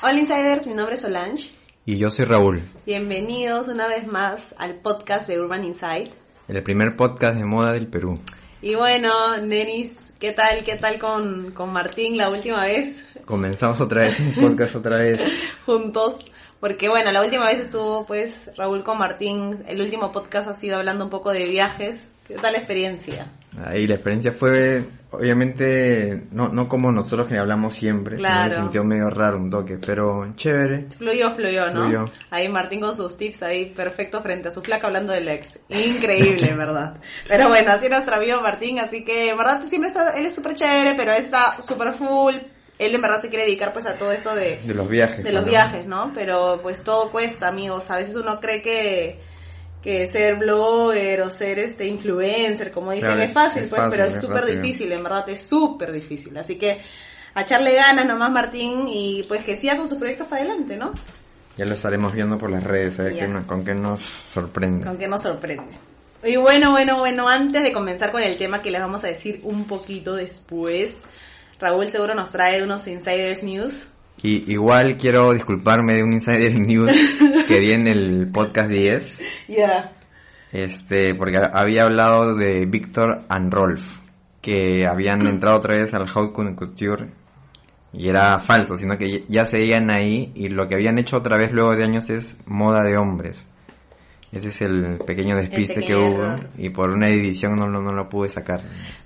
Hola Insiders, mi nombre es Solange. Y yo soy Raúl. Bienvenidos una vez más al podcast de Urban Insight. El primer podcast de moda del Perú. Y bueno, Nenis, ¿qué tal? ¿Qué tal con, con Martín la última vez? Comenzamos otra vez un podcast otra vez. Juntos. Porque bueno, la última vez estuvo pues Raúl con Martín. El último podcast ha sido hablando un poco de viajes. ¿Qué tal la experiencia? Ahí la experiencia fue, obviamente, no, no como nosotros que hablamos siempre, Claro. me sintió medio raro un toque, pero chévere. Fluyó, fluyó, ¿no? Fluyó. Ahí Martín con sus tips ahí perfecto frente a su flaca hablando del ex. Increíble, en verdad. Pero bueno, así nuestro amigo Martín, así que en verdad siempre está, él es súper chévere, pero está súper full. Él en verdad se quiere dedicar pues a todo esto de, De los viajes. de los viajes, ¿no? Pero pues todo cuesta, amigos. A veces uno cree que, que ser blogger o ser este influencer, como dicen, Claro, es fácil, es pues, fácil, pero es súper difícil, en verdad es súper difícil. Así que a echarle ganas nomás, Martín, y pues que siga con sus proyectos para adelante, ¿no? Ya lo estaremos viendo por las redes, a ver qué con qué nos sorprende. Con que nos sorprende. Y bueno, bueno, bueno, antes de comenzar con el tema que les vamos a decir un poquito después, Raúl seguro nos trae unos insiders news. Y igual quiero disculparme de un insider news que di en el podcast 10, Ya. este, porque había hablado de Víctor and Rolf, que habían entrado otra vez al Haute Couture y era falso, sino que ya seguían ahí y lo que habían hecho otra vez luego de años es moda de hombres. Ese es el pequeño despiste que pequeño hubo error. y por una edición no, lo- no lo pude sacar.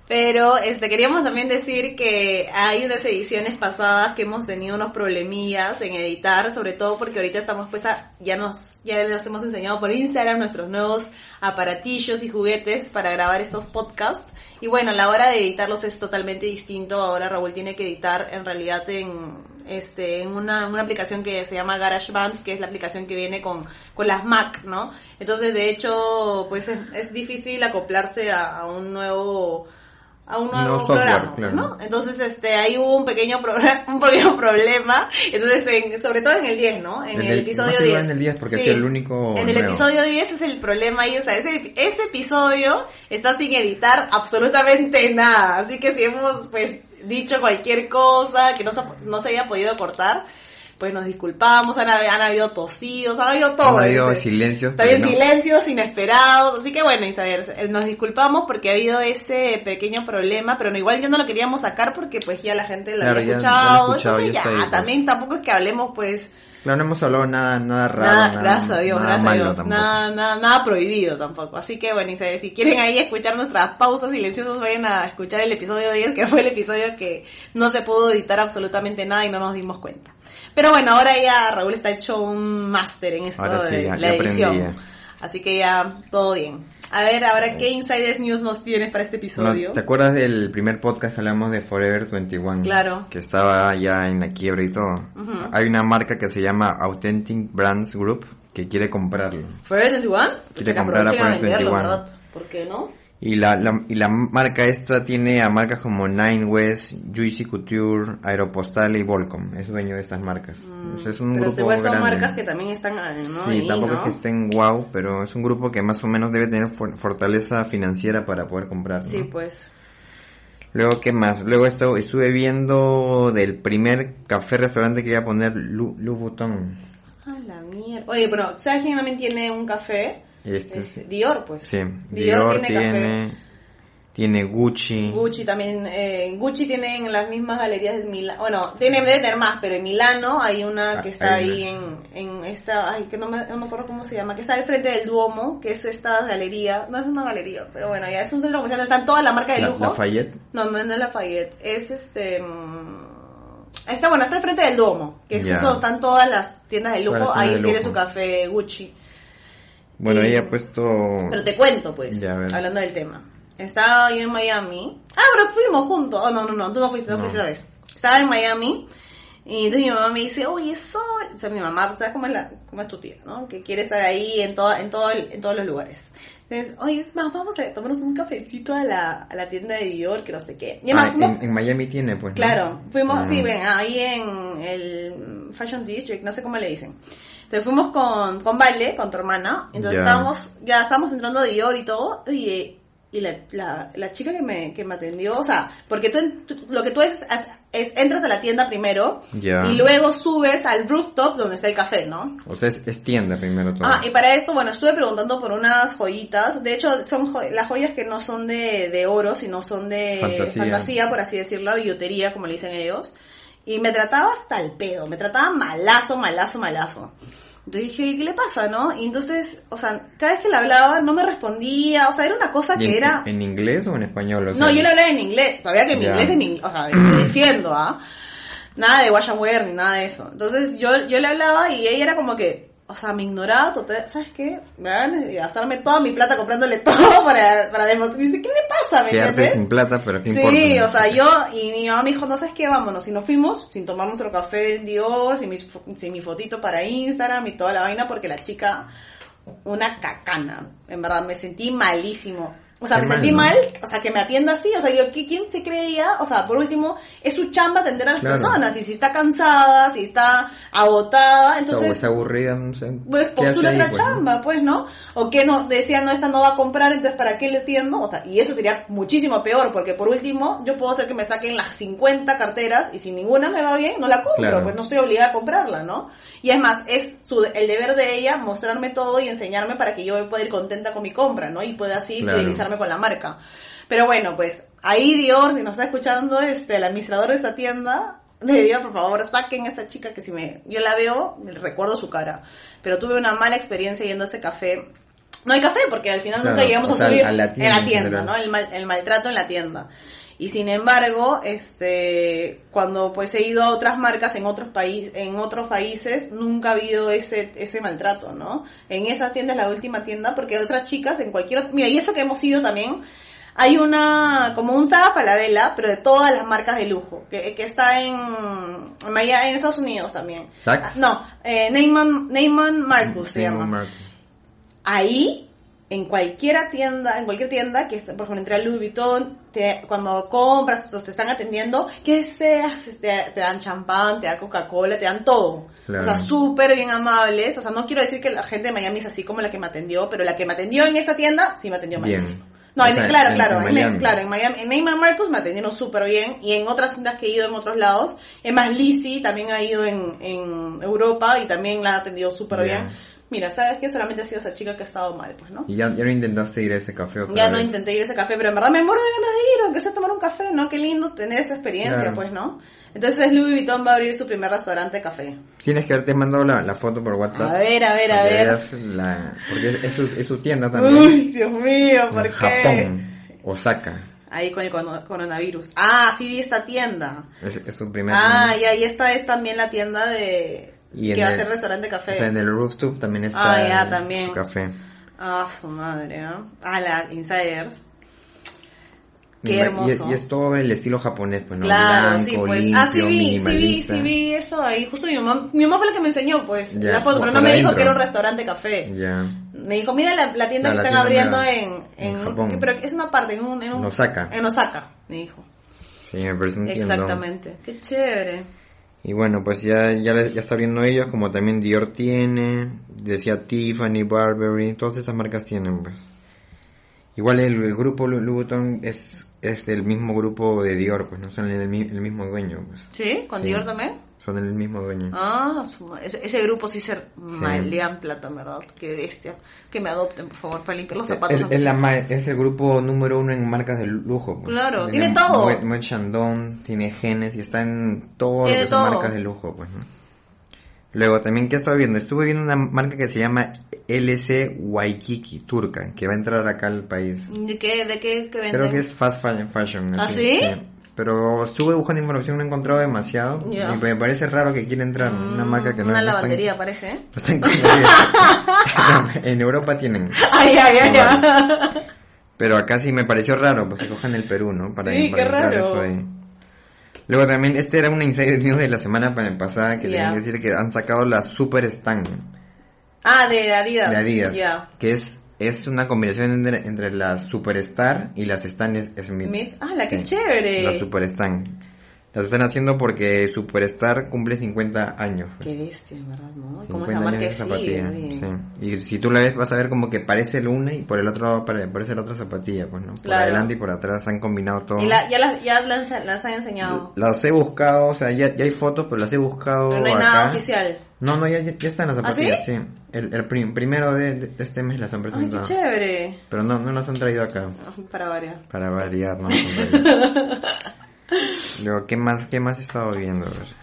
Pero este queríamos también decir que hay unas ediciones pasadas que hemos tenido unos problemillas en editar, sobre todo porque ahorita estamos pues a- ya nos ya nos hemos enseñado por Instagram nuestros nuevos aparatillos y juguetes para grabar estos podcasts y bueno, la hora de editarlos es totalmente distinto. Ahora Raúl tiene que editar en realidad en este en una, una aplicación que se llama GarageBand, que es la aplicación que viene con con las Mac, ¿no? Entonces, de hecho, pues es, es difícil acoplarse a, a un nuevo a un nuevo software, programa, claro. ¿no? Entonces, este, ahí hubo un pequeño un pequeño problema, entonces, en- sobre todo en el 10, ¿no? En En el, el- episodio más que nada 10. en el 10, porque Sí. sido el único En el nuevo. episodio 10 es el problema ahí, o sea, ese, ese episodio está sin editar absolutamente nada, así que si hemos, pues, dicho cualquier cosa que no se, no se haya podido cortar, pues nos disculpamos, han, han habido tosidos, han habido todo. Han habido silencios. También pero no. silencios inesperados, así que bueno, Isabel, eh, nos disculpamos porque ha habido ese pequeño problema, pero no, igual yo no lo queríamos sacar porque pues ya la gente lo Claro, había ya- ya lo escuchado, escuchado, entonces ya pues. también tampoco es que hablemos pues Claro, no hemos hablado nada, nada raro. nada, nada, gracias a Dios, nada gracias a Dios, nada, nada, nada prohibido tampoco, así que bueno, Isabel, si quieren ahí escuchar nuestras pausas silenciosas, vayan a escuchar el episodio 10, que fue el episodio que no se pudo editar absolutamente nada y no nos dimos cuenta. Pero bueno, ahora ya Raúl está hecho un máster en esto sí, de la aprendí edición. Así que ya todo bien. A ver, ahora qué Insiders News nos tienes para este No, episodio. ¿Te acuerdas del primer podcast que hablamos de Forever 21? Claro. Que estaba ya en la quiebra y todo. Ujú. Hay una marca que se llama Authentic Brands Group que quiere comprarlo. Forever 21? Quiere comprar a Forever venderlo, 21. ¿verdad? ¿Por qué no? Y la, la- y la marca esta tiene a marcas como Nine West, Juicy Couture, Aeropostal y Volcom. Es dueño de estas marcas. Sea, es un Mm, Pero grupo igual son grande. marcas que también están ah, ¿no? Sí, ahí, tampoco ¿no? es que estén wow, pero es un grupo que más o menos debe tener for- fortaleza financiera para poder comprar. ¿no? Sí, pues. Luego, ¿qué más? Luego esto, estuve viendo del primer café-restaurante que iba a poner Lu, Louis Vuitton. A la mierda. Oye, pero ¿sabes quién también tiene un café? Este, Es. Dior, pues. Sí, Dior Dior, tiene tiene, tiene, Gucci. Gucci también, eh, Gucci tiene en las mismas galerías de Milán, bueno, tiene, debe tener más, pero en Milano hay una que Ah, está hay ahí en, en esta, ay, que no me, no me acuerdo cómo se llama, que está al frente del Duomo, que es esta galería, no es una galería, pero bueno, ya es un centro comercial, están toda la marca de La- lujo. Lafayette. No, no, no es Lafayette, es este... mm, Está bueno, está al frente del Duomo, que Ya. justo están todas las tiendas de lujo, ahí tiene su café Gucci. Bueno, Y- ella ha puesto... Pero te cuento, pues, Ya, hablando del tema. Estaba yo en Miami. Ah, pero fuimos juntos. Oh, no, no, no, tú no fuiste, no, No. fuiste esa vez. Estaba en Miami y entonces mi mamá me dice, oye, Sol. O sea, mi mamá, ¿sabes cómo es, la, cómo es tu tía, no? Que quiere estar ahí en, todo, en, todo el- en todos los lugares. Entonces, oye, es más, vamos a tomarnos un cafecito a la, a la tienda de Dior, que no sé qué. Y Ah, además, fuimos- en, en Miami tiene, pues. ¿no? Claro, fuimos, Ah. sí, ven, ahí en el Fashion District, no sé cómo le dicen. Entonces fuimos con, con Vale, con tu hermana, entonces Ya. estábamos, ya estábamos entrando a Dior y todo, y y la, la, la chica que me, que me atendió, o sea, porque tú, lo que tú es, es, entras a la tienda primero Ya. y luego subes al rooftop donde está el café, ¿no? O sea, es, es tienda primero todo. Ah, y para esto, bueno, estuve preguntando por unas joyitas. De hecho, son jo- las joyas que no son de, de oro, sino son de Fantasía. fantasía, por así decirlo, billutería, como le dicen ellos. Y me trataba hasta el pedo, me trataba malazo, malazo, malazo. Entonces dije, ¿qué le pasa, no? Y entonces, o sea, cada vez que le hablaba no me respondía, o sea, era una cosa ¿Y que en, era... ¿En inglés o en español? O No, yo le hablaba en inglés, todavía que mi inglés es en inglés, o sea, me defiendo, ¿ah? Nada de wash and wear ni nada de eso. Entonces yo, yo le hablaba y ella era como que, o sea, me ignoraba total, ¿sabes qué? Me van a gastarme toda mi plata comprándole todo para, para demostrar. Y dice, ¿qué le pasa? ¿Me Quedarte sin plata, pero ¿qué Sí, importa? o sea, yo y mi mamá me dijo, no sabes qué, vámonos. Y nos fuimos sin tomar nuestro café en Dior, sin mi, sin mi fotito para Instagram y toda la vaina, porque la chica, una cacana. En verdad, me sentí malísimo. O sea, Qué me mal, sentí ¿no? mal, o sea, que me atienda así, o sea, yo, ¿qué- ¿quién se creía? O sea, por último, es su chamba atender a las Claro. personas, y si está cansada, si está agotada, O entonces está aburrida, no sé. pues ¿qué postula otra pues, no? chamba, pues, ¿no? O que no, decía, no, esta no va a comprar, entonces ¿para qué le atiendo? O sea, y eso sería muchísimo peor, porque por último, yo puedo hacer que me saquen las 50 carteras y si ninguna me va bien, no la compro, Claro. pues no estoy obligada a comprarla, ¿no? Y es más, es su, el deber de ella mostrarme todo y enseñarme para que yo pueda ir contenta con mi compra, ¿no? Y pueda así Claro. fidelizarme con la marca. Pero bueno, pues, ahí Dior, si nos está escuchando, este, el administrador de esa tienda, le digo, por favor, saquen a esa chica que si me, yo la veo, recuerdo su cara. Pero tuve una mala experiencia yendo a ese café. No hay café, porque al final Claro, nunca llegamos a sea, subir a la en la en tienda. ¿no? El, mal- el maltrato en la tienda. Y sin embargo, este, cuando pues he ido a otras marcas en otros países, en otros países, nunca ha habido ese, ese maltrato, ¿no? En esa tienda es la última tienda, porque otras chicas en cualquier otra, mira, y eso que hemos ido también, hay una, como un Saga Falabella, pero de todas las marcas de lujo, que, que está en, en, en Estados Unidos también. ¿Saks? No, eh, Neyman, Neyman Marcus se Neyman llama Marcus. ahí en cualquier tienda, en cualquier tienda, que es, por ejemplo, entre a Louis Vuitton, te- cuando compras, te están atendiendo, ¿qué deseas? Te, te dan champán, te dan Coca-Cola, te dan todo. Claro. O sea, súper bien amables. O sea, no quiero decir que la gente de Miami es así como la que me atendió, pero la que me atendió en esta tienda, sí me atendió mal. Bien. No, en- claro, en- claro, en claro, en Miami, en Neyman Marcus me atendieron súper bien y en otras tiendas que he ido en otros lados, es más Lizzie también ha ido en, en Europa y también la ha atendido súper bien. Mira, ¿sabes qué? Solamente ha sido esa chica que ha estado mal, pues, ¿no? Y ya, ya no intentaste ir a ese café otra Ya no intenté ir a ese café, pero en verdad me muero de ganas de ir, aunque sea tomar un café, ¿no? Qué lindo tener esa experiencia, Claro. pues, ¿no? Entonces Louis Vuitton va a abrir su primer restaurante de café. Tienes que haberte mandado la, la foto por WhatsApp. A ver, a ver, a que ver. la- porque es, es su, es su tienda también. Uy, Dios mío, ¿por en qué? Japón, Osaka. Ahí con el coronavirus. Ah, sí vi esta tienda. Es, es su primer Ah, tienda. y ahí esta es también la tienda de... Y en que va a ser restaurante café. O sea, en el rooftop también está Ah, ya, el- también. café. Ah, su madre, ¿ah? Ah, la Insiders. Qué hermoso. Y, y es todo el estilo japonés, pues, ¿no? Claro, Blanco, sí, pues. limpio, ah, sí vi, sí vi, sí vi eso ahí. Justo mi mamá, mi mamá fue la que me enseñó, pues, Ya, la foto, pero no me dijo que era un restaurante café. Ya. Me dijo, mira la, la tienda Ah, que la están tienda abriendo en, en, En Japón. que- pero es una parte, en un, en un- Osaka. En Osaka, me dijo. Sí, me parece un. Exactamente. Qué chévere. Y bueno, pues ya, ya, ya está abriendo ellos, como también Dior tiene, decía Tiffany, Burberry, todas estas marcas tienen, pues. Igual el, el grupo Louis Vuitton es, es del mismo grupo de Dior, pues no son el, el mismo dueño, pues. ¿Sí? ¿Con Sí. Dior también? Son el mismo dueño. Ah, su ese, grupo sí se malean plata, en ¿verdad? Qué bestia. Que me adopten, por favor, para limpiar los zapatos. Es, es la, ma- es el grupo número uno en marcas de lujo. pues. Claro, tiene todo. Moet- Moet Chandon, tiene Genes y está en todo lo Tiene que son todo. marcas de lujo, pues, ¿no? Luego, también, ¿qué estoy viendo? Estuve viendo una marca que se llama LC Waikiki, turca, que va a entrar acá al país. ¿De qué, de qué, qué venden? Creo que es fast fa- fashion. ¿Ah, así, sí? Pero estuve buscando información, no he encontrado demasiado. Y me parece raro que quiera entrar una Mm, marca que no Una no está en- lavandería, parece, ¿eh? no está en Europa tienen. Ay, ay, ay, ay. Pero acá sí me pareció raro, pues que cojan el Perú, ¿no? Sí, para qué entrar raro. eso ahí. Luego también, este era una insider news de la semana pa- pasada que tenían que decir que han sacado la Super Stan Ah, de Adidas. de Adidas, Ya. que es es una combinación entre, entre la Superstar y las Stan Smith. Smith. Ah, la que Sí, chévere. La Super Stan. Las están haciendo porque Superstar cumple 50 años. Qué bestia, en verdad, ¿no? Como 50 esa marca zapatilla, sí. Y si tú la ves vas a ver como que parece el una y por el otro lado pare- parece la otra zapatilla, pues no. Por Claro. adelante y por atrás han combinado todo. Y la- ya las, ya las, las han enseñado. Las he buscado, o sea, ya, ya hay fotos, pero las he buscado Pero no hay acá. nada oficial. No, no, ya, ya están las ¿Ah, zapatillas, sí? El, el prim- primero de, de este mes las han Ay, qué presentado. chévere. pero no, no las han traído acá. Para variar. Para variar, ¿no? Luego, ¿qué más, ¿qué más he estado viendo? A ver.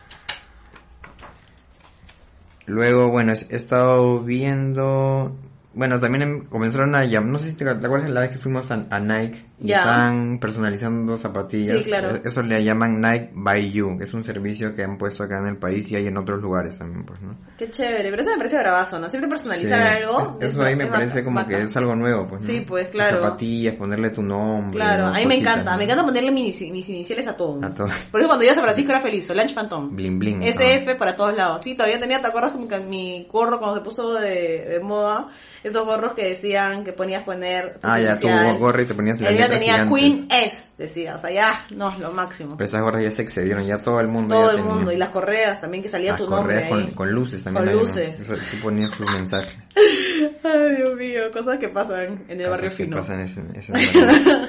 Luego, bueno, he estado viendo... Bueno, también em- comenzaron a llamar... No sé si te, acuerdas la vez que fuimos a, Nike Ya. estaban personalizando zapatillas. Sí, claro. E- Eso le llaman Nike by You, que es un servicio que han puesto acá en el país y hay en otros lugares también, pues, ¿no? Qué chévere. Pero eso me parece bravazo, ¿no? Siempre personalizar Sí. algo. Es- Eso es- ahí me parece como que bacán. es algo nuevo, pues. ¿no? Sí, pues, Las claro. Zapatillas, ponerle tu nombre. Claro, ¿no? a mí me Cositas, encanta. ¿no? Me encanta ponerle mis, mis iniciales a todo. A todo. Por eso cuando yo a San Francisco era feliz. Solange Phantom. Bling bling. SF para todos lados. Sí, todavía tenía, ¿te acuerdas como que mi gorro cuando se puso de, de moda? Esos gorros que decían que ponías poner Ah, ya, tu gorro y te ponías la Tenía gigantes. Queen S, decía. O sea, ya, no, lo máximo. Pero esas gorras ya se excedieron, ya todo el mundo Todo ya el tenía. mundo. Y las correas también que salía Las tu nombre correas ahí. con, con luces también. Con luces. Eso, tú ponías tus mensajes. Ay, Dios mío, cosas que pasan en el Cosas barrio que fino. pasan ese- ese barrio.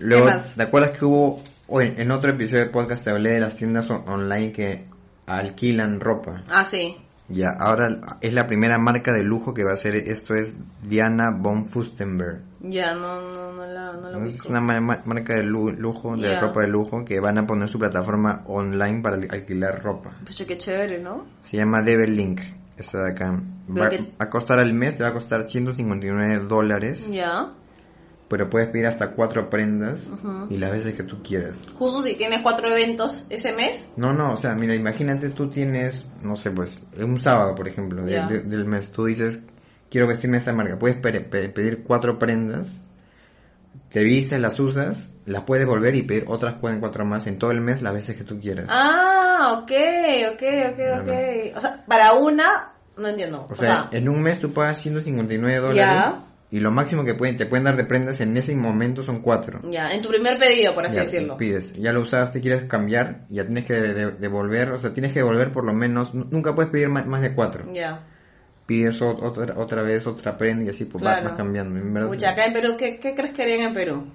Luego? ¿te acuerdas que hubo, o en, en otro episodio del podcast te hablé de las tiendas on- online que alquilan ropa? Ah, sí. Ya, ahora es la primera marca de lujo que va a hacer esto es Diana von Furstenberg. Ya, no, no, no la, no la Es una ma- ma- marca de lu- lujo, de ropa de lujo, que van a poner su plataforma online para al- alquilar ropa. Pucha, qué chévere, ¿no? Se llama Devil Link, esta de acá. Va que- a costar al mes, te va a costar 159 dólares, Ya. pero puedes pedir hasta cuatro prendas y las veces que tú quieras. Justo si tienes cuatro eventos ese mes. No, no, o sea, mira, imagínate tú tienes, no sé, pues, un sábado, por ejemplo, de- Ya. de- del mes, tú dices, quiero vestirme esta marca, puedes pe- pe- pedir cuatro prendas, te vistes, las usas, las puedes volver y pedir otras cuatro, cuatro más en todo el mes las veces que tú quieras. Ah, ok, ok, ok, ok. O sea, para una, no entiendo. O sea, en un mes tú pagas 159 dólares Ya. y lo máximo que pueden, te pueden dar de prendas en ese momento son cuatro. ya, en tu primer pedido, por así Ya, decirlo. pides, ya lo usaste, quieres cambiar, ya tienes que de- de- devolver, o sea, tienes que devolver por lo menos, nu- nunca puedes pedir más, más de cuatro. Ya. Pides ot- otra, otra vez otra prenda y así pues va- Claro. vas cambiando. En verdad, acá en Perú, ¿qué, qué crees que harían en Perú?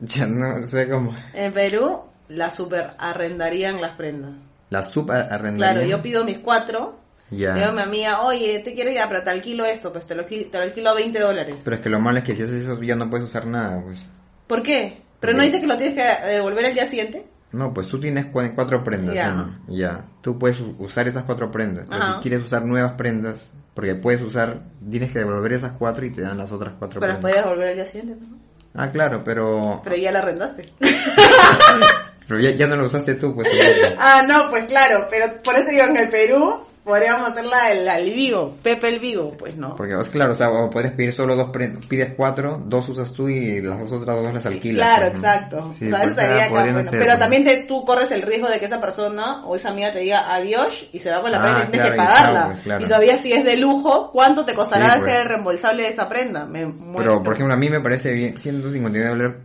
ya no sé cómo. En Perú, la super arrendarían las prendas. La sub a- Claro, arrendarían. yo pido mis cuatro. Ya. Digo a mi amiga, oye, te quiero ya, pero te alquilo esto, pues te lo, te lo alquilo a 20 dólares. Pero es que lo malo es que si haces eso ya no puedes usar nada, pues. ¿Por qué? ¿Pero no Ok. dice que lo tienes que devolver el día siguiente? No, pues tú tienes cua- cuatro prendas, Ya. ¿no? Ya. Tú puedes usar esas cuatro prendas. Pero si quieres usar nuevas prendas, porque puedes usar, tienes que devolver esas cuatro y te dan las otras cuatro Pero las podías devolver el día siguiente, ¿no? Ah, claro, pero... Pero ya la arrendaste. Pero ya, ya no lo usaste tú, pues. ah, no, pues claro, pero por eso digo, en el Perú podríamos hacerla el, el Vigo, Pepe el Vigo, pues no. Porque es claro, o sea, puedes pedir solo dos prendas, pides cuatro, dos usas tú y las dos otras dos las alquilas. Claro, pues, exacto. Sí, o sea, pues, eso sería acá, podrían bueno. hacer, Pero también te, tú corres el riesgo de que esa persona o esa amiga te diga adiós y se va con la Ah, prenda y tienes que claro, pagarla. pues, claro. Y todavía si es de lujo, ¿cuánto te costará Sí, pues. ser reembolsable de esa prenda? Me. Pero, por ejemplo, a mí me parece bien, 159 dólares,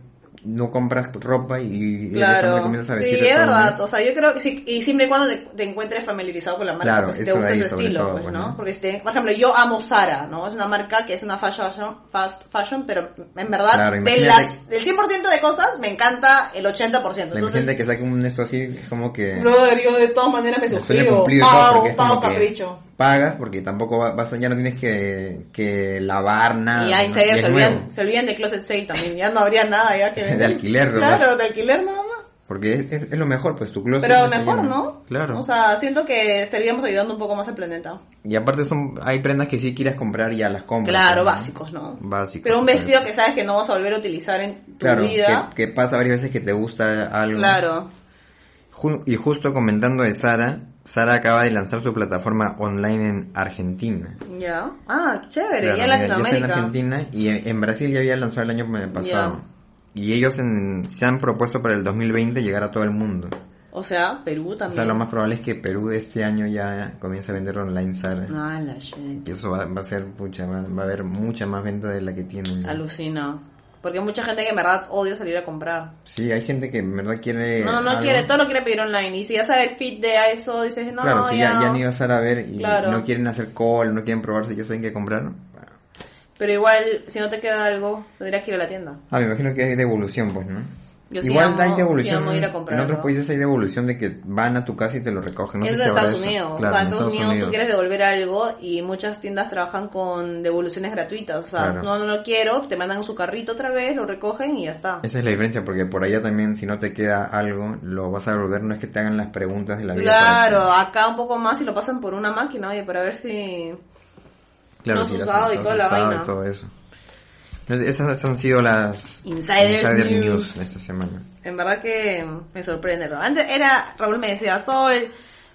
no compras ropa y, Claro, comienzas a sí, vestirte es verdad. O sea, yo creo que sí, y siempre y cuando te, te encuentres familiarizado con la marca, Claro, pues te gusta su estilo, todo, pues, ¿no? ¿no? Porque si te- por ejemplo, yo amo Zara, ¿no? Es una marca que es una fast fashion, fast fashion pero en verdad, Claro, de las, del 100% de cosas, me encanta el 80%. La Entonces, gente que saque un esto así, es como que... brother, yo de todas maneras me suscribo. Pago, pago que capricho. Pagas porque tampoco va- vas a- ya no tienes que, que lavar nada. y ahí ¿no? se, Y se, olvidan, se olvidan de Closet Sale también. Ya no habría nada ya que De alquiler, ¿no? Claro, de alquiler nada más. Porque es, es- es lo mejor, pues tu closet. Pero mejor, lleno. ¿no? Claro. O sea, siento que estaríamos ayudando un poco más al planeta. y aparte son hay prendas que si quieres comprar ya las compras. Claro, ¿no? básicos, ¿no? Básicos. Pero un pues. vestido que sabes que no vas a volver a utilizar en tu Claro, vida. que, que pasa varias veces que te gusta algo. Claro. Ju- y justo comentando de Sara, Sara acaba de lanzar su plataforma online en Argentina. Ya. Ah, chévere. Claro, ya en está en Latinoamérica. Argentina y en, Brasil ya había lanzado el año pasado. Y ellos en- se han propuesto para el 2020 llegar a todo el mundo. O sea, Perú O también. sea, lo más probable es que Perú de este año ya comience a vender online Sara. Ah, la shit. Y eso va, va a ser, pucha, va, va a haber mucha más venta de la que tienen. Alucina. Porque hay mucha gente que en verdad odia salir a comprar. Sí, hay gente que en verdad quiere. No, no algo. quiere, todo lo quiere pedir online. Y si ya sabe el fit de eso, dices, no, claro, si ya, ni vas a ver y Claro. no quieren hacer call, no quieren probarse, ya saben qué comprar. ¿no? Pero igual, si no te queda algo, tendrías que ir a la tienda. Ah, me imagino que hay devolución, pues, ¿no? Yo sí Igual amo- hay devolución. amo ir a comprar, en otros ¿no? países hay devolución de que van a tu casa y te lo recogen. No es habrá Estados. Unidos. Claro, o sea, en Estados Unidos, tú quieres devolver algo y muchas tiendas trabajan con devoluciones gratuitas. O sea, Claro. no, no lo quiero, te mandan su carrito otra vez, lo recogen y ya está. Esa es la diferencia, porque por allá también, si no te queda algo, lo vas a devolver. No es que te hagan las preguntas de la vida. Claro, acá un poco más y lo pasan por una máquina, oye, para ver si... claro, no has si las- usado y toda la usado vaina. y todo eso. Esas han sido las Insiders Insider News. de esta semana. En verdad que me sorprende. ¿no? Antes era, Raúl me decía, Sol,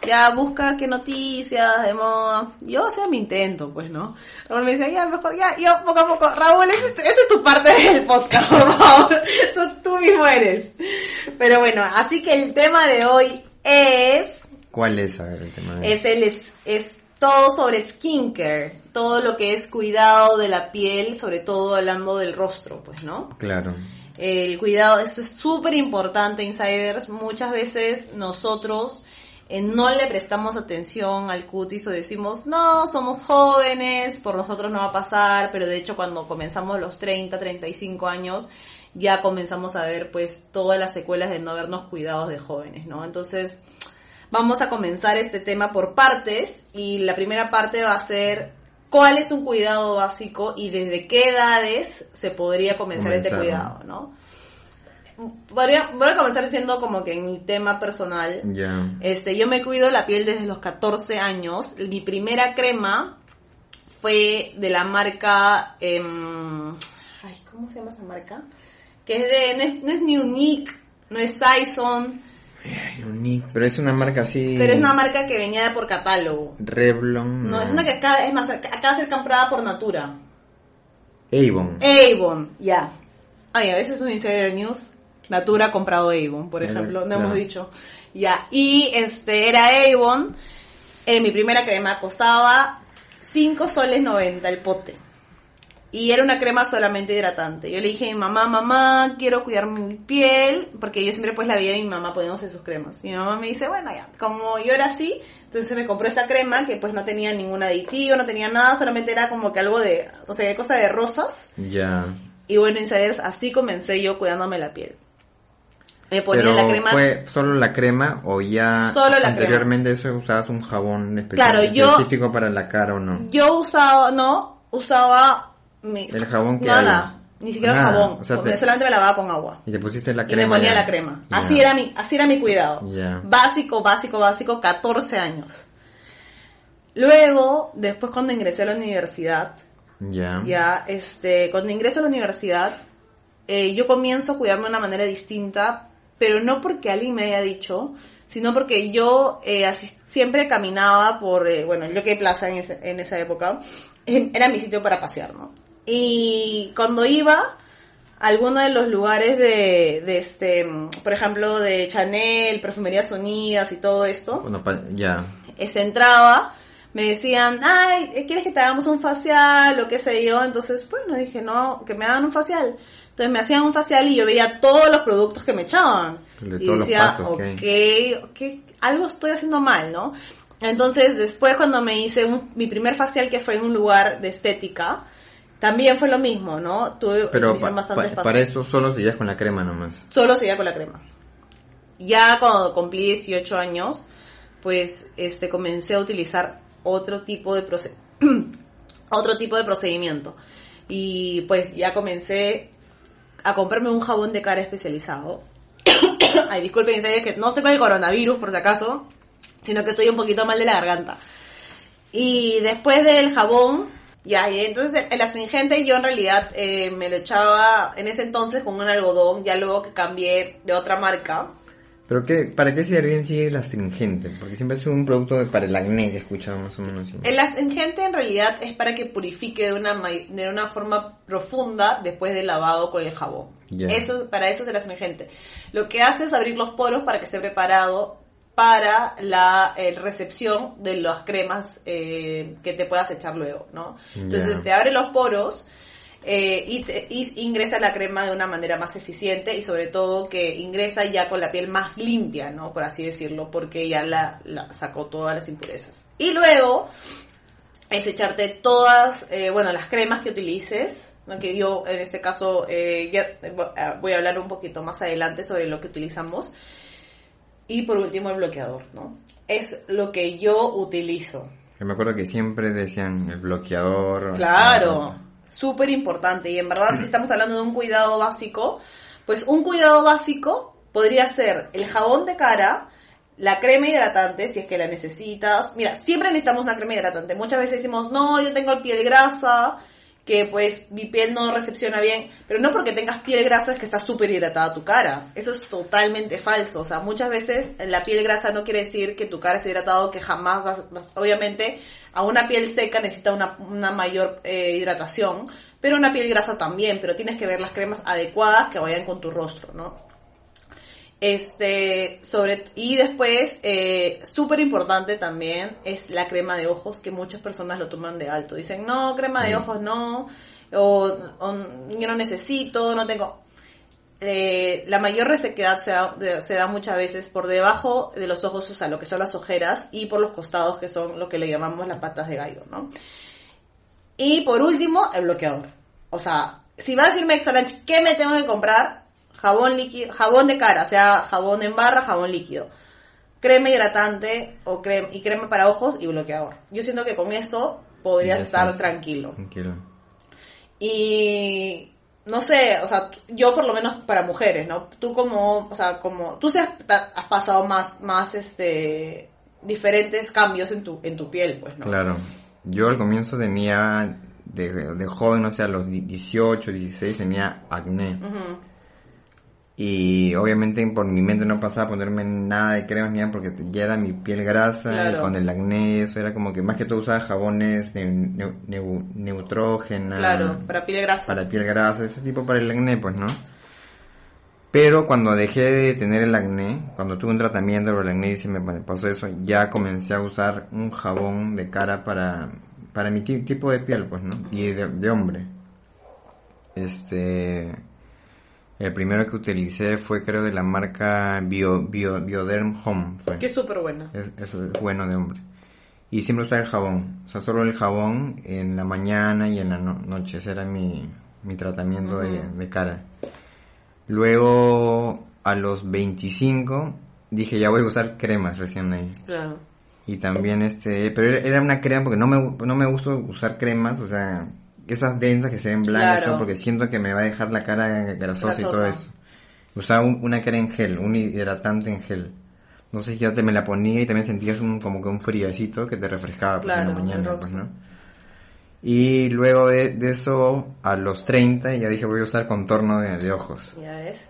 ya busca qué noticias de moda. Yo hacía mi intento, pues, ¿no? Raúl me decía, ya, mejor, ya, yo poco a poco. Raúl, esa es, esa es tu parte del podcast, por favor. tú, tú mismo eres. Pero bueno, así que el tema de hoy es ¿Cuál es, a ver, el tema? de- es el es, es todo sobre skincare, todo lo que es cuidado de la piel, sobre todo hablando del rostro, pues, ¿no? Claro. El cuidado, esto es súper importante, insiders. Muchas veces nosotros eh, no le prestamos atención al cutis o decimos, no, somos jóvenes, por nosotros no va a pasar, pero de hecho cuando comenzamos los 30, 35 años, ya comenzamos a ver pues todas las secuelas de no habernos cuidados de jóvenes, ¿no? Entonces, vamos a comenzar este tema por partes y la primera parte va a ser cuál es un cuidado básico y desde qué edades se podría comenzar este cuidado, ¿no? Podría- voy a comenzar diciendo como que en mi tema personal, Ya. este, yo me cuido la piel desde los 14 años. Mi primera crema fue de la marca, em, ay, ¿cómo se llama esa marca? Que es de, no es, no es Unique, no es Ay, Unique, Pero es una marca así. pero es una marca que venía por catálogo. Revlon. No, es una que acá, es más, acaba de ser comprada por Natura. Avon. Avon, ya. Ay, a veces un insider news. Natura ha comprado Avon, por ejemplo, no hemos dicho. Ya, y este era Avon. Eh, mi primera crema costaba 5 soles 90 el pote. Y era una crema solamente hidratante. Yo le dije mamá, mamá, quiero cuidar mi piel, porque yo siempre pues la veía a mi mamá poniéndose sus cremas. Y mi mamá me dice, bueno, ya, como yo era así, entonces me compró esta crema que pues no tenía ningún aditivo, no tenía nada, solamente era como que algo de, o sea, cosa de rosas. Ya. Y bueno, insiders, así comencé yo cuidándome la piel. Me ponía Pero la crema. ¿Fue solo la crema o ya Solo la anteriormente eso usabas un jabón específico, Claro, yo- específico para la cara o no? Yo usaba, no, usaba mi, El jabón que nada, hay. ni siquiera Nada, jabón, o sea, porque te- solamente me lavaba con agua. Y te pusiste la Y crema. me ponía ya. la crema. Así era mi, así era mi cuidado. Básico, básico, básico, 14 años. Luego, después cuando ingresé a la universidad, Ya. Ya, este, cuando ingreso a la universidad, eh, yo comienzo a cuidarme de una manera distinta, pero no porque alguien me haya dicho, sino porque yo eh, así- siempre caminaba por, eh, bueno, yo que plaza en, ese- en esa época, eh, era mi sitio para pasear, ¿no? Y cuando iba a alguno de los lugares de, de este, por ejemplo, de Chanel, Perfumerías Unidas y todo esto, Bueno, ya. este, entraba, me decían, ay, ¿quieres que te hagamos un facial o qué sé yo? Entonces, bueno, dije, no, que me hagan un facial. Entonces me hacían un facial y yo veía todos los productos que me echaban. De y decía, pasos ok, que ok, algo estoy haciendo mal, ¿no? Entonces, después cuando me hice un- mi primer facial que fue en un lugar de estética, también fue lo mismo, ¿no? Tuve Pero pa- bastantes pa- para eso solo seguías con la crema nomás. Solo seguía con la crema. Ya cuando cumplí 18 años, pues este comencé a utilizar otro tipo de otro tipo de procedimiento. Y pues ya comencé a comprarme un jabón de cara especializado. Ay, disculpen, en serio, que no estoy con el coronavirus, por si acaso, sino que estoy un poquito mal de la garganta. Y después del jabón, ya, y entonces el astringente yo en realidad eh, me lo echaba en ese entonces con un algodón, ya luego que cambié de otra marca. ¿Pero qué, para qué sirve en sí el astringente? Porque siempre es un producto para el acné que he escuchado más o menos. El astringente en realidad es para que purifique de una, de una forma profunda después del lavado con el jabón. Eso, para eso es el astringente. Lo que hace es abrir los poros para que esté preparado para la eh, recepción de las cremas eh, que te puedas echar luego, ¿no? Entonces Ya. te abre los poros, eh, y, te- y ingresa la crema de una manera más eficiente y sobre todo que ingresa ya con la piel más limpia, ¿no? Por así decirlo, porque ya la, la sacó todas las impurezas. Y luego es echarte todas, eh, bueno, las cremas que utilices, ¿no? que yo en este caso eh, ya eh, voy a hablar un poquito más adelante sobre lo que utilizamos. Y por último el bloqueador, ¿no? Es lo que yo utilizo. Yo me acuerdo que siempre decían el bloqueador. Claro, súper importante. Y en verdad, si estamos hablando de un cuidado básico, pues un cuidado básico podría ser el jabón de cara, la crema hidratante, si es que la necesitas. Mira, siempre necesitamos una crema hidratante. Muchas veces decimos, no, yo tengo piel grasa, que pues mi piel no recepciona bien, pero no porque tengas piel grasa es que está súper hidratada tu cara. Eso es totalmente falso. O sea, muchas veces la piel grasa no quiere decir que tu cara esté hidratado, que jamás vas, vas- obviamente, a una piel seca necesita una, una mayor eh, hidratación, pero una piel grasa también, pero tienes que ver las cremas adecuadas que vayan con tu rostro, ¿no? Este, sobre, y después, eh, súper importante también es la crema de ojos, que muchas personas lo toman de alto. Dicen, no, crema de Mm. ojos no, o, o yo no necesito, no tengo. Eh, la mayor resequedad se da, de- se da muchas veces por debajo de los ojos, o sea, lo que son las ojeras, y por los costados, que son lo que le llamamos las patas de gallo, ¿no? Y por último, el bloqueador. O sea, si va a decirme Exolange, ¿qué me tengo que comprar? Jabón líquido, jabón de cara, sea jabón en barra, jabón líquido. Crema hidratante o crema, y crema para ojos y bloqueador. Yo siento que con eso podrías estar tranquilo. Tranquilo. Y no sé, o sea, yo por lo menos para mujeres, ¿no? Tú como, o sea, como tú sí has, has pasado más más este diferentes cambios en tu en tu piel, pues, ¿no? Claro. Yo al comienzo tenía, de, de joven, no sé, a los 18, 16, tenía acné. Ujú. Y obviamente por mi mente no pasaba a ponerme nada de cremas ni nada porque ya era mi piel grasa Claro. y con el acné eso era como que más que todo usaba jabones neu- neu- neutrógena Claro, para piel grasa. para piel grasa, ese tipo para el acné pues no. Pero cuando dejé de tener el acné, cuando tuve un tratamiento por el acné y se me pasó eso, ya comencé a usar un jabón de cara para, para mi ti- tipo de piel pues no, y de, de hombre. Este, el primero que utilicé fue creo de la marca Bio, Bio, Bioderm Home. Fue. Que es súper buena. Es, es bueno de hombre. Y siempre usaba el jabón. O sea, solo el jabón en la mañana y en la no- noche. Ese era mi, mi tratamiento de, de cara. Luego, a los 25, dije ya voy a usar cremas recién ahí. Claro. Y también este, pero era- era una crema porque no me, no me gusta usar cremas, o sea, esas densas que se ven blancas, Claro. ¿no? porque siento que me va a dejar la cara grasosa y todo eso. Usaba un- una cara en gel, un hidratante en gel. No sé si ya te me la ponía y también sentías un, como que un friecito que te refrescaba pues, en Claro, la mañana, pues. ¿no? Y luego de, de eso, a los 30, ya dije voy a usar contorno de, de ojos. Ya ves.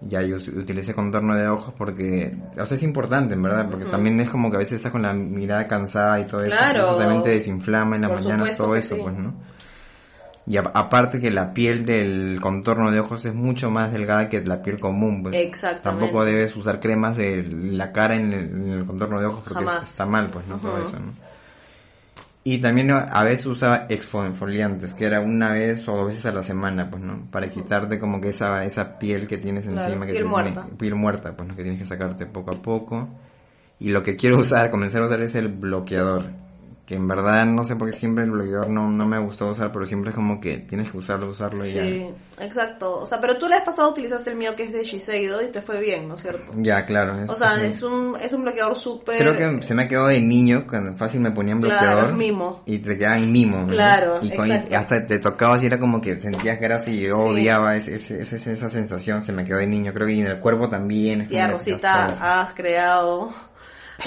Ya yo utilicé contorno de ojos porque, o sea, es importante, en verdad, porque también es como que a veces estás con la mirada cansada y todo eso. Claro. Eso también te desinflama en la Por mañana, todo eso, sí. pues, ¿no? Y aparte que la piel del contorno de ojos es mucho más delgada que la piel común, pues. Exactamente. Tampoco debes usar cremas de la cara en el, en el contorno de ojos porque Jamás. está mal, pues, ¿no? Todo eso, ¿no? Y también a veces usaba exfoliantes, que era una vez o dos veces a la semana, pues, ¿no? Para quitarte como que esa, esa piel que tienes Claro, encima, que piel te- muerta. piel muerta, pues, ¿no? Que tienes que sacarte poco a poco. Y lo que quiero usar, comenzar a usar es el bloqueador. Que en verdad no sé por qué siempre el bloqueador no, no me gustó usar, pero siempre es como que tienes que usarlo, usarlo y ya. Sí, exacto. O sea, pero tú la vez pasado utilizaste el mío que es de Shiseido y te fue bien, ¿no es cierto? Ya, claro. O sea, sí. es un, es un bloqueador súper... Creo que se me ha quedado de niño, cuando fácil me ponían Claro, bloqueador. es mimo. Y te quedaba en mimo. ¿no? Claro, y, con- y hasta te tocaba así, era como que sentías grasa y yo Sí. odiaba ese, ese- ese- esa sensación, se me quedó de niño. Creo que y en el cuerpo también. es Ya, Rosita, has creado...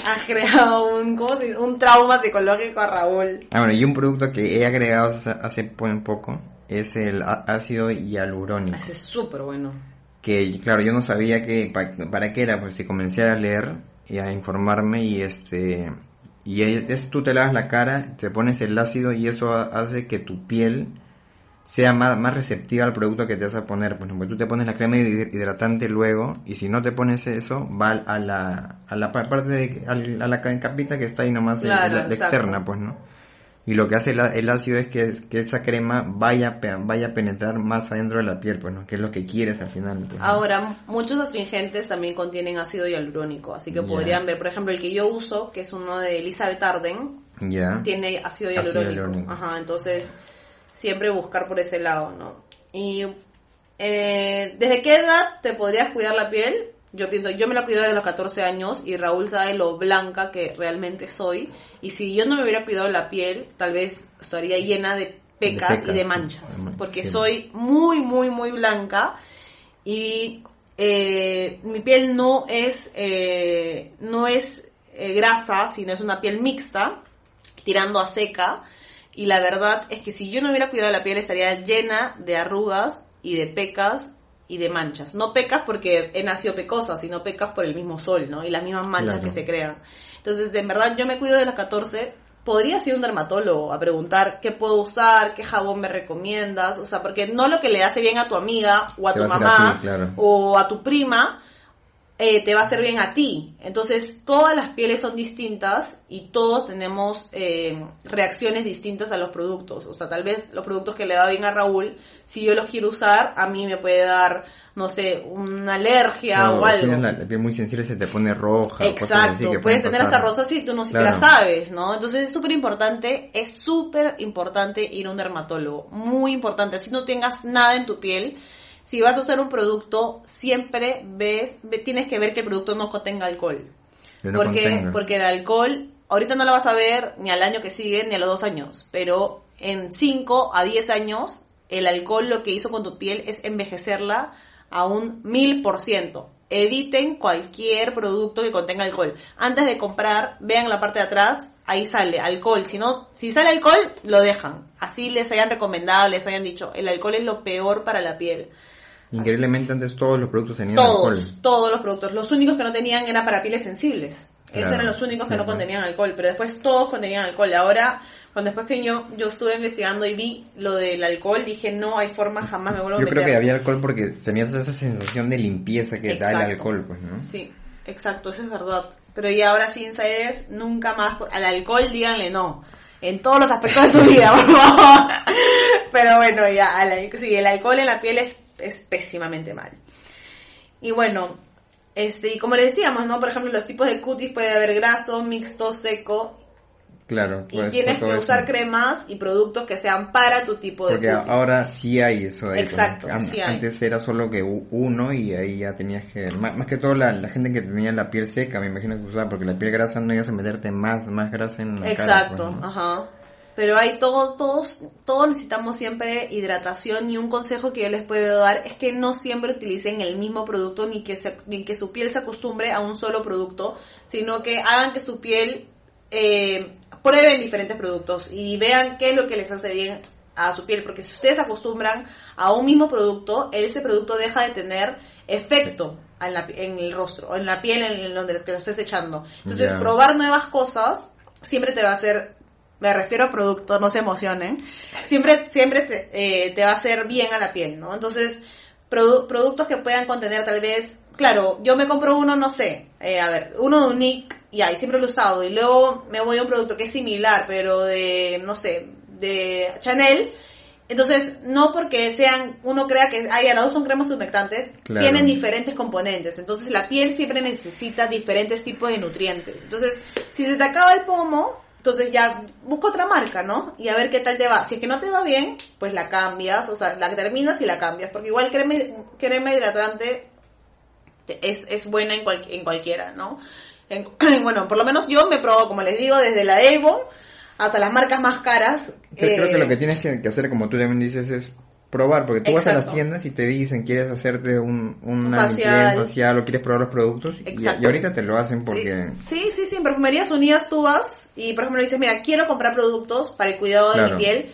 Has creado un, ¿cómo se dice? un trauma psicológico a Raúl. Ah, bueno, y un producto que he agregado hace, hace po- poco es el ácido hialurónico. Ese es súper bueno. que claro yo no sabía que pa- para qué era pues si comencé a leer y a informarme y este y es, tú te lavas la cara te pones el ácido y eso ha- hace que tu piel sea más, más receptiva al producto que te vas a poner por ejemplo tú te pones la crema hid- hidratante luego y si no te pones eso va a la a la pa- parte de, a la ca- capita que está ahí nomás Claro, la, externa pues no y lo que hace el, el ácido es que, que esa crema vaya, vaya a penetrar más adentro de la piel, pues, ¿no? Que es lo que quieres al final. pues, ¿no? Ahora, muchos astringentes también contienen ácido hialurónico, así que podrían ver, por ejemplo, el que yo uso, que es uno de Elizabeth Arden, Ya. tiene ácido Ácido hialurónico. hialurónico. Ajá, entonces siempre buscar por ese lado, ¿no? Y eh, ¿desde qué edad te podrías cuidar la piel? Yo pienso, yo me la cuido desde los 14 años y Raúl sabe lo blanca que realmente soy. Y si yo no me hubiera cuidado la piel, tal vez estaría llena de pecas, De pecas, y de manchas. Porque sí. soy muy, muy, muy blanca y eh, mi piel no es, eh, no es eh, grasa, sino es una piel mixta, tirando a seca. Y la verdad es que si yo no hubiera cuidado la piel estaría llena de arrugas y de pecas y de manchas. No pecas porque he nacido pecosa, sino pecas por el mismo sol, ¿no? Y las mismas manchas Claro. que se crean. Entonces, en verdad, yo me cuido de los 14. Podría ir a un dermatólogo a preguntar qué puedo usar, qué jabón me recomiendas, o sea, porque no lo que le hace bien a tu amiga o a Te tu mamá a ti, claro. o a tu prima, eh, te va a hacer bien a ti. Entonces, todas las pieles son distintas y todos tenemos eh, reacciones distintas a los productos. O sea, tal vez los productos que le da bien a Raúl, si yo los quiero usar, a mí me puede dar, no sé, una alergia o algo. la, la piel muy sensible se te pone roja. así Exacto, que puedes tener hasta pasar. rosas si tú no siquiera Claro. sabes, ¿no? Entonces es súper importante, es súper importante ir a un dermatólogo, muy importante, así no tengas nada en tu piel. Si vas a usar un producto, siempre ves, ve- tienes que ver que el producto no contenga alcohol. No porque, contenga. porque el alcohol, ahorita no lo vas a ver ni al año que sigue ni a los dos años, pero en 5 a 10 años, el alcohol lo que hizo con tu piel es envejecerla a un mil por ciento. Eviten cualquier producto que contenga alcohol. Antes de comprar, vean la parte de atrás, ahí sale alcohol. Si no, si sale alcohol, lo dejan. Así les hayan recomendado, les hayan dicho, el alcohol es lo peor para la piel. Increíblemente antes todos los productos tenían Todos, alcohol. todos los productos. Los únicos que no tenían eran para pieles sensibles. Esos eran los únicos que no contenían alcohol, pero después todos contenían alcohol. Ahora, cuando después que yo, yo estuve investigando y vi lo del alcohol, dije, no hay forma, jamás me vuelvo a Yo meter. creo que había alcohol porque tenías esa sensación de limpieza que da el alcohol, pues, ¿no? Sí, exacto, eso es verdad. Pero ya ahora sí, insiders, nunca más, al alcohol díganle no. En todos los aspectos de su vida, por favor. Pero bueno, ya, sí, el alcohol en la piel es, es pésimamente mal. Y bueno, este, y como le decíamos, ¿no? Por ejemplo, los tipos de cutis puede haber graso, mixto, seco. Claro. Y pues, tienes todo que eso. usar cremas y productos que sean para tu tipo de Porque cutis. ahora sí hay eso. ahí, pues, Exacto, sí hay. Antes era solo que uno y ahí ya tenías que... Más, más que todo la, la gente que tenía la piel seca, me imagino que usaba, porque la piel grasa no ibas a meterte más, más grasa en la cara. Exacto, pues, ¿no? ajá. Pero hay todos, todos, todos necesitamos siempre hidratación y un consejo que yo les puedo dar es que no siempre utilicen el mismo producto ni que, se- ni que su piel se acostumbre a un solo producto, sino que hagan que su piel eh, prueben diferentes productos y vean qué es lo que les hace bien a su piel, porque si ustedes se acostumbran a un mismo producto, ese producto deja de tener efecto en, la, en el rostro, o en la piel en donde que lo estés echando. Entonces, probar nuevas cosas siempre te va a hacer, me refiero a producto, no se emocionen, siempre, siempre se- eh, te va a hacer bien a la piel, ¿no? Entonces, produ- productos que puedan contener tal vez, claro, yo me compro uno, no sé, eh, a ver, uno de Unique, y ahí siempre lo he usado, y luego me voy a un producto que es similar, pero de, no sé, de Chanel, entonces, no porque sean, uno crea que, ay, a las dos son cremas humectantes, Claro. tienen diferentes componentes. Entonces, la piel siempre necesita diferentes tipos de nutrientes. Entonces, si se te acaba el pomo, entonces ya busca otra marca, ¿no? Y a ver qué tal te va. Si es que no te va bien, pues la cambias, o sea, la terminas y la cambias. Porque igual crema, crema hidratante te- es, es buena en, cual- en cualquiera, ¿no? En- bueno, por lo menos yo me probo, como les digo, desde la Avon hasta las marcas más caras. Yo creo eh, que lo que tienes que, que hacer, como tú también dices, es probar, porque tú vas a las tiendas y te dicen, quieres hacerte un, una Facial. limpieza facial o quieres probar los productos, y, Exacto. y ahorita te lo hacen porque... Sí, sí, sí, en Perfumerías Unidas tú vas y, por ejemplo, dices, mira, quiero comprar productos para el cuidado de Claro. mi piel.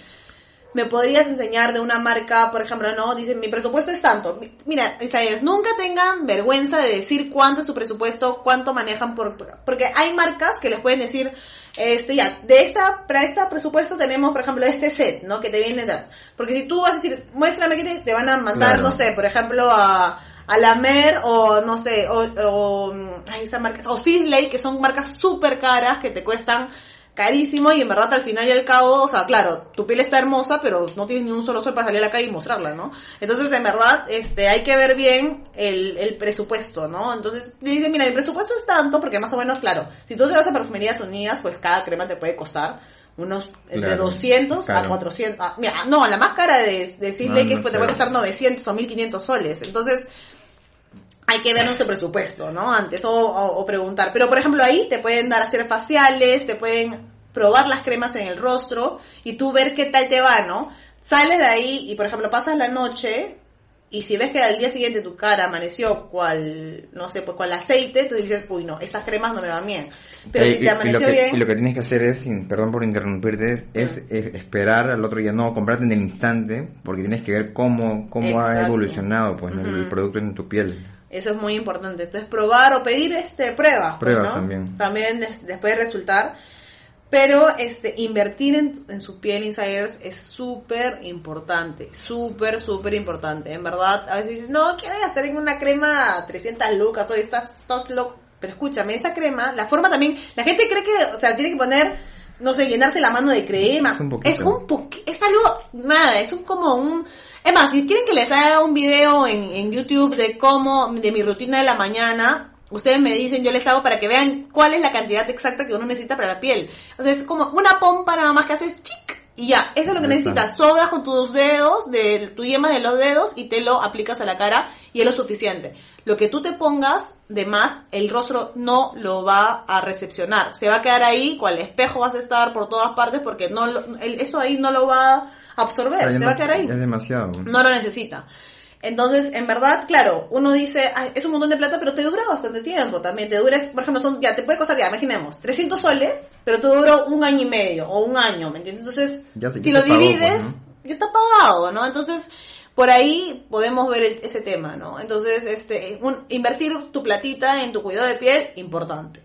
¿Me podrías enseñar de una marca, por ejemplo, no? Dicen, mi presupuesto es tanto. Mi- Mira, Israel, nunca tengan vergüenza de decir cuánto es su presupuesto, cuánto manejan por... Porque hay marcas que les pueden decir, este, ya, de esta, para este presupuesto tenemos, por ejemplo, este set, ¿no? Que te viene de... Porque si tú vas a decir, muéstrame que te, te van a mandar, Claro. no sé, por ejemplo, a a la Mer o no sé, o, o ay, esa marca, o Sisley, que son marcas súper caras que te cuestan carísimo y en verdad al final y al cabo, o sea, claro, tu piel está hermosa, pero no tienes ni un solo sol para salir a la calle y mostrarla, ¿no? Entonces, en verdad, este, hay que ver bien el, el presupuesto, ¿no? Entonces, le dicen, mira, el presupuesto es tanto, porque más o menos, claro, si tú te vas a perfumerías unidas, pues cada crema te puede costar unos entre Claro, 200 a claro. 400. ah, mira, no, la más cara de, de Sisley No, que no pues, te puede costar 900 o 1500 soles. Entonces, hay que ver nuestro presupuesto, ¿no? Antes, o, o- o preguntar. Pero, por ejemplo, ahí te pueden dar hacer faciales, te pueden probar las cremas en el rostro y tú ver qué tal te va, ¿no? Sales de ahí y, por ejemplo, pasas la noche y si ves que al día siguiente tu cara amaneció cual, no sé, pues con aceite, tú dices, uy, no, estas cremas no me van bien. Pero Eh, si y- te y, amaneció lo que, bien... y lo que tienes que hacer es, perdón por interrumpirte, es, es- es esperar al otro día, no comprarte en el instante, porque tienes que ver cómo, cómo ha evolucionado pues, el, producto en tu piel. Eso es muy importante. Entonces, probar o pedir este pruebas. pues, Pruebas ¿no? también. También les puede resultar. Pero este invertir en, en su piel insiders es súper importante. Súper, súper importante. En verdad, a veces dices, no, quiero gastar en una crema 300 lucas. Hoy estás, estás loco. Pero escúchame, esa crema, la forma también, la gente cree que, o sea, tiene que poner, no sé, llenarse la mano de crema. Es un poquito. Es un poqu- es algo, nada, es un como un... Es más, si quieren que les haga un video en, en YouTube de cómo, de mi rutina de la mañana, ustedes me dicen, yo les hago para que vean cuál es la cantidad exacta que uno necesita para la piel. O sea, es como una pompa nada más que haces chic y ya, eso es lo que Ahí está. necesitas. Sobas con tus dedos, de tu yema de los dedos y te lo aplicas a la cara y es lo suficiente. Lo que tú te pongas de más, el rostro no lo va a recepcionar. Se va a quedar ahí, cual espejo vas a estar por todas partes porque no eso ahí no lo va a absorber, se va a quedar ahí Es demasiado. no lo necesita. Entonces, en verdad, claro, uno dice, "Ay, es un montón de plata, pero te dura bastante tiempo también. Te dura, por ejemplo, son, ya te puede costar, ya, imaginemos, 300 soles, pero te duró un año y medio o un año, ¿me entiendes? Entonces, Ya se- ya si lo pagó, divides, pues, ¿no? ya está pagado, ¿no? Entonces, por ahí podemos ver el- ese tema, ¿no? Entonces, este, un- invertir tu platita en tu cuidado de piel, importante.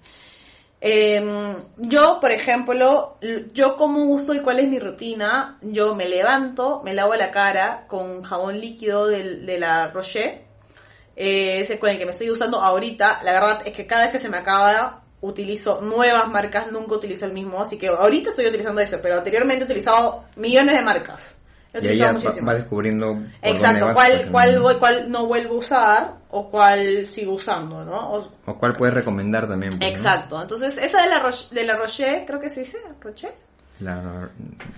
Eh, yo, por ejemplo, yo como uso y cuál es mi rutina, yo me levanto, me lavo la cara con jabón líquido del- de, la Rocher, eh, ese con el que me estoy usando ahorita, la verdad es que cada vez que se me acaba utilizo nuevas marcas, nunca utilizo el mismo, así que ahorita estoy utilizando eso, pero anteriormente he utilizado millones de marcas. He Y ahí ya muchísimas. descubriendo Exacto, cuál, cuál, voy- cuál no vuelvo a usar o cuál sigo usando, ¿no? O- O cuál puedes recomendar también. pues, ¿no? Exacto, entonces esa de la, Roche, de la Rocher, creo que se dice, Rocher. La,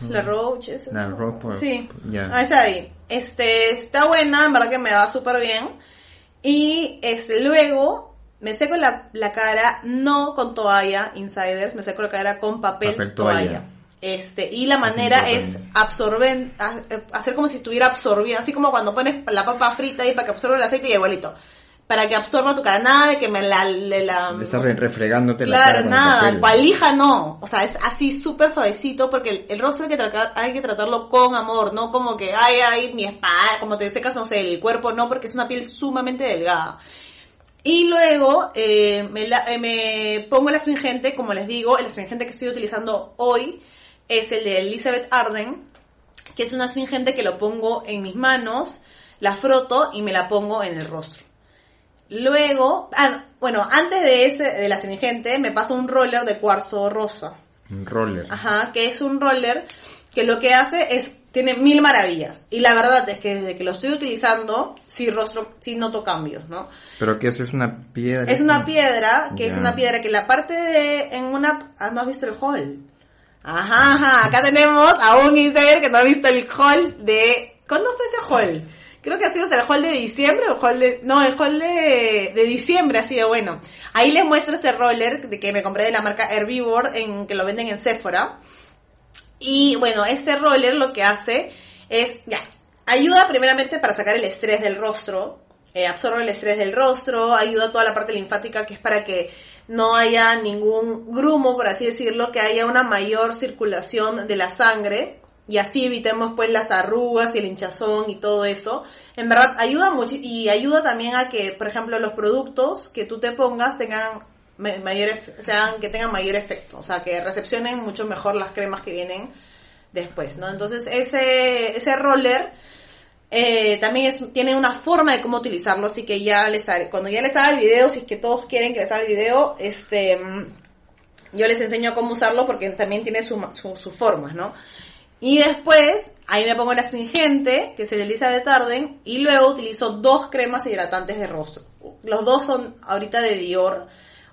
La Roche, esa. La Roche, por- Sí, ya. ah, esa ahí. Este, está buena, en verdad que me va súper bien. Y este, luego me seco la, la cara, no con toalla, insiders, me seco la cara con papel, Papel toalla. toalla. Este, y la manera es importante. absorber, ha- hacer como si estuviera absorbiendo, así como cuando pones la papa frita ahí para que absorba el aceite y igualito. Para que absorba tu cara, nada de que me la, le- la no sé, refregándote la Claro, cara el nada, papel. cual lija no. O sea, es así súper suavecito porque el, el rostro hay que, tratar, hay que tratarlo con amor, no como que, ay, ay, mi espalda, como te secas, no sé, el cuerpo, no, porque es una piel sumamente delgada. Y luego eh, me, la- eh, me pongo el astringente, como les digo, el astringente que estoy utilizando hoy es el de Elizabeth Arden, que es un astringente que lo pongo en mis manos, la froto y me la pongo en el rostro. Luego, ah, bueno, antes de ese, del astringente, me paso un roller de cuarzo rosa. Un roller. Ajá, que es un roller que lo que hace es, tiene mil maravillas. Y la verdad es que desde que lo estoy utilizando, sí rostro, sí noto cambios, ¿no? Pero que eso es una piedra. Es una piedra, que es una piedra que la parte de, en una, ah, no has visto el hall. Ajá, ajá, acá tenemos a un insider que no ha visto el hall de, ¿cuándo fue ese hall? Creo que ha sido hasta el hall de diciembre o hall de, no, el hall de, de diciembre ha sido bueno. Ahí les muestro este roller de que me compré de la marca Herbivore en, que lo venden en Sephora. Y bueno, este roller lo que hace es, ya, ayuda primeramente para sacar el estrés del rostro, eh, absorbe el estrés del rostro, ayuda a toda la parte linfática que es para que no haya ningún grumo, por así decirlo, que haya una mayor circulación de la sangre y así evitemos pues las arrugas y el hinchazón y todo eso. En verdad ayuda mucho y ayuda también a que, por ejemplo, los productos que tú te pongas tengan sean, que tengan mayor efecto, o sea, que recepcionen mucho mejor las cremas que vienen después, ¿no? Entonces ese, ese roller eh, también es, tiene una forma de cómo utilizarlo, así que ya les haré, cuando ya les haga el video, si es que todos quieren que les haga el video, este, mm, yo les enseño cómo usarlo porque también tiene sus su, su formas, ¿no? Y después, ahí me pongo la astringente, que es el Elizabeth Arden, y luego utilizo dos cremas hidratantes de rostro. Los dos son ahorita de Dior.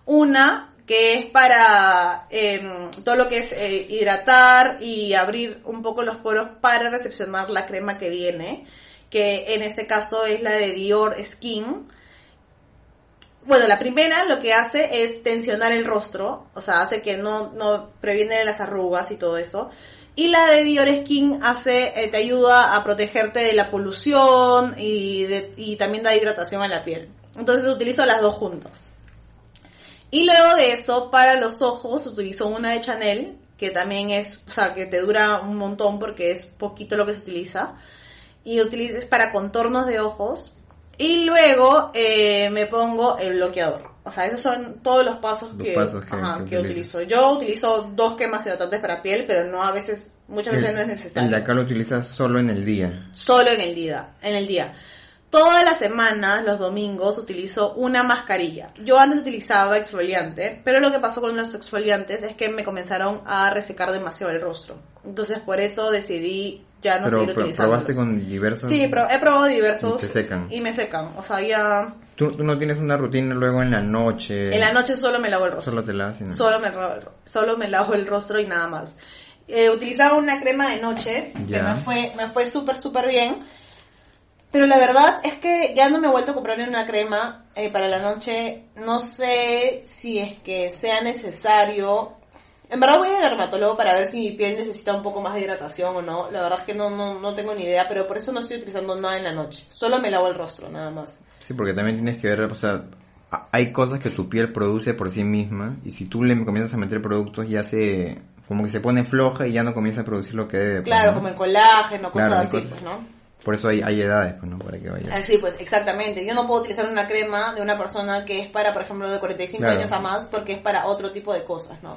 Una que es para em, todo lo que es eh, hidratar y abrir un poco los poros para recepcionar la crema que viene, que en este caso es la de Dior Skin. Bueno, la primera lo que hace es tensionar el rostro, o sea, hace que no, no previene de las arrugas y todo eso. Y la de Dior Skin hace, eh, te ayuda a protegerte de la polución y, y también da hidratación a la piel. Entonces utilizo las dos juntas. Y luego de eso, para los ojos, utilizo una de Chanel, que también es, o sea, que te dura un montón porque es poquito lo que se utiliza. Y utilices para contornos de ojos. Y luego eh, me pongo el bloqueador. O sea, esos son todos los pasos, Los que, pasos que- ajá, que que utilizo. Yo utilizo dos cremas hidratantes para piel, pero no a veces, muchas veces no es necesario. El de acá lo utilizas solo en el día. Solo en el día, en el día. Todas las semanas, los domingos, utilizo una mascarilla. Yo antes utilizaba exfoliante, pero lo que pasó con los exfoliantes es que me comenzaron a resecar demasiado el rostro. Entonces por eso decidí ya no Pero seguir probaste con diversos... Sí, pro- he probado diversos. Y te secan. Y me secan. O sea, ya... ¿Tú, tú no tienes una rutina luego en la noche. En la noche solo me lavo el rostro. Solo te la hacen. Solo me, lavo el solo me lavo el rostro y nada más. Eh, utilizaba una crema de noche que me fue, me fue súper, súper bien. Pero la verdad es que ya no me he vuelto a comprar una crema eh, para la noche. No sé si es que sea necesario. En verdad voy al dermatólogo para ver si mi piel necesita un poco más de hidratación o no. La verdad es que no, no, no tengo ni idea, pero por eso no estoy utilizando nada en la noche. Solo me lavo el rostro, nada más. Sí, porque también tienes que ver, o sea, hay cosas que tu piel produce por sí misma y si tú le comienzas a meter productos ya se como que se pone floja y ya no comienza a producir lo que debe. pues, Claro, ¿no? como el colágeno, cosas Claro, así, cosas- pues, ¿no? Por eso hay, hay edades, pues, ¿no? Para que vaya. Ah, Sí, pues exactamente. Yo no puedo utilizar una crema de una persona que es para, por ejemplo, de 45 Claro. años a más, porque es para otro tipo de cosas, ¿no?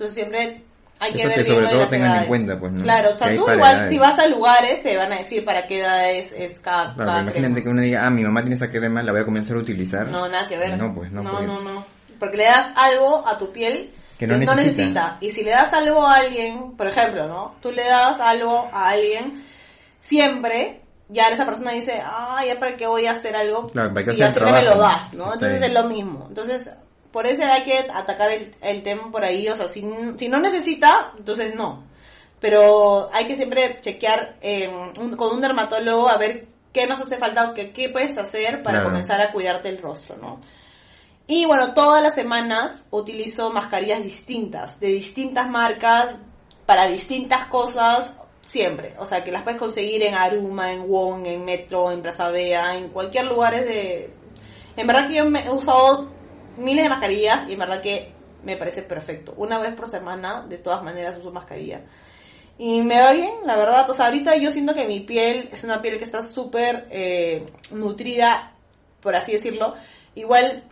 Entonces siempre hay que Eso ver que sobre todo las tengan en edades. cuenta, pues, ¿no? Claro, o Que sea, tú igual edades. si vas a lugares te van a decir para qué edad es, es cada, Claro, cada imagínate crema. que uno diga, ah, mi mamá tiene esta crema, la voy a comenzar a utilizar. No, nada que ver. No, pues, no. no, porque- no, no. Porque le das algo a tu piel Que no necesita. Y si le das algo a alguien, por ejemplo, ¿no? Tú le das algo a alguien, siempre, ya esa persona dice, ah, ya para qué voy a hacer algo Claro, para qué si ya siempre me lo das, ¿no? ¿no? Entonces es lo mismo. Entonces, por eso hay que atacar el, el tema por ahí, o sea, si, si no necesita, entonces no. Pero hay que siempre chequear eh, un- con un dermatólogo a ver qué nos hace falta o qué, qué puedes hacer para Claro. comenzar a cuidarte el rostro, ¿no? Y bueno, todas las semanas utilizo mascarillas distintas, de distintas marcas, para distintas cosas, siempre. O sea, que las puedes conseguir en Aruma, en Wong, en Metro, en Plaza Vea, en cualquier lugar de... En verdad que yo me he usado miles de mascarillas y en verdad que me parece perfecto. Una vez por semana, de todas maneras, uso mascarilla. Y me va bien, la verdad. O sea, ahorita yo siento que mi piel es una piel que está súper eh, nutrida, por así decirlo. Igual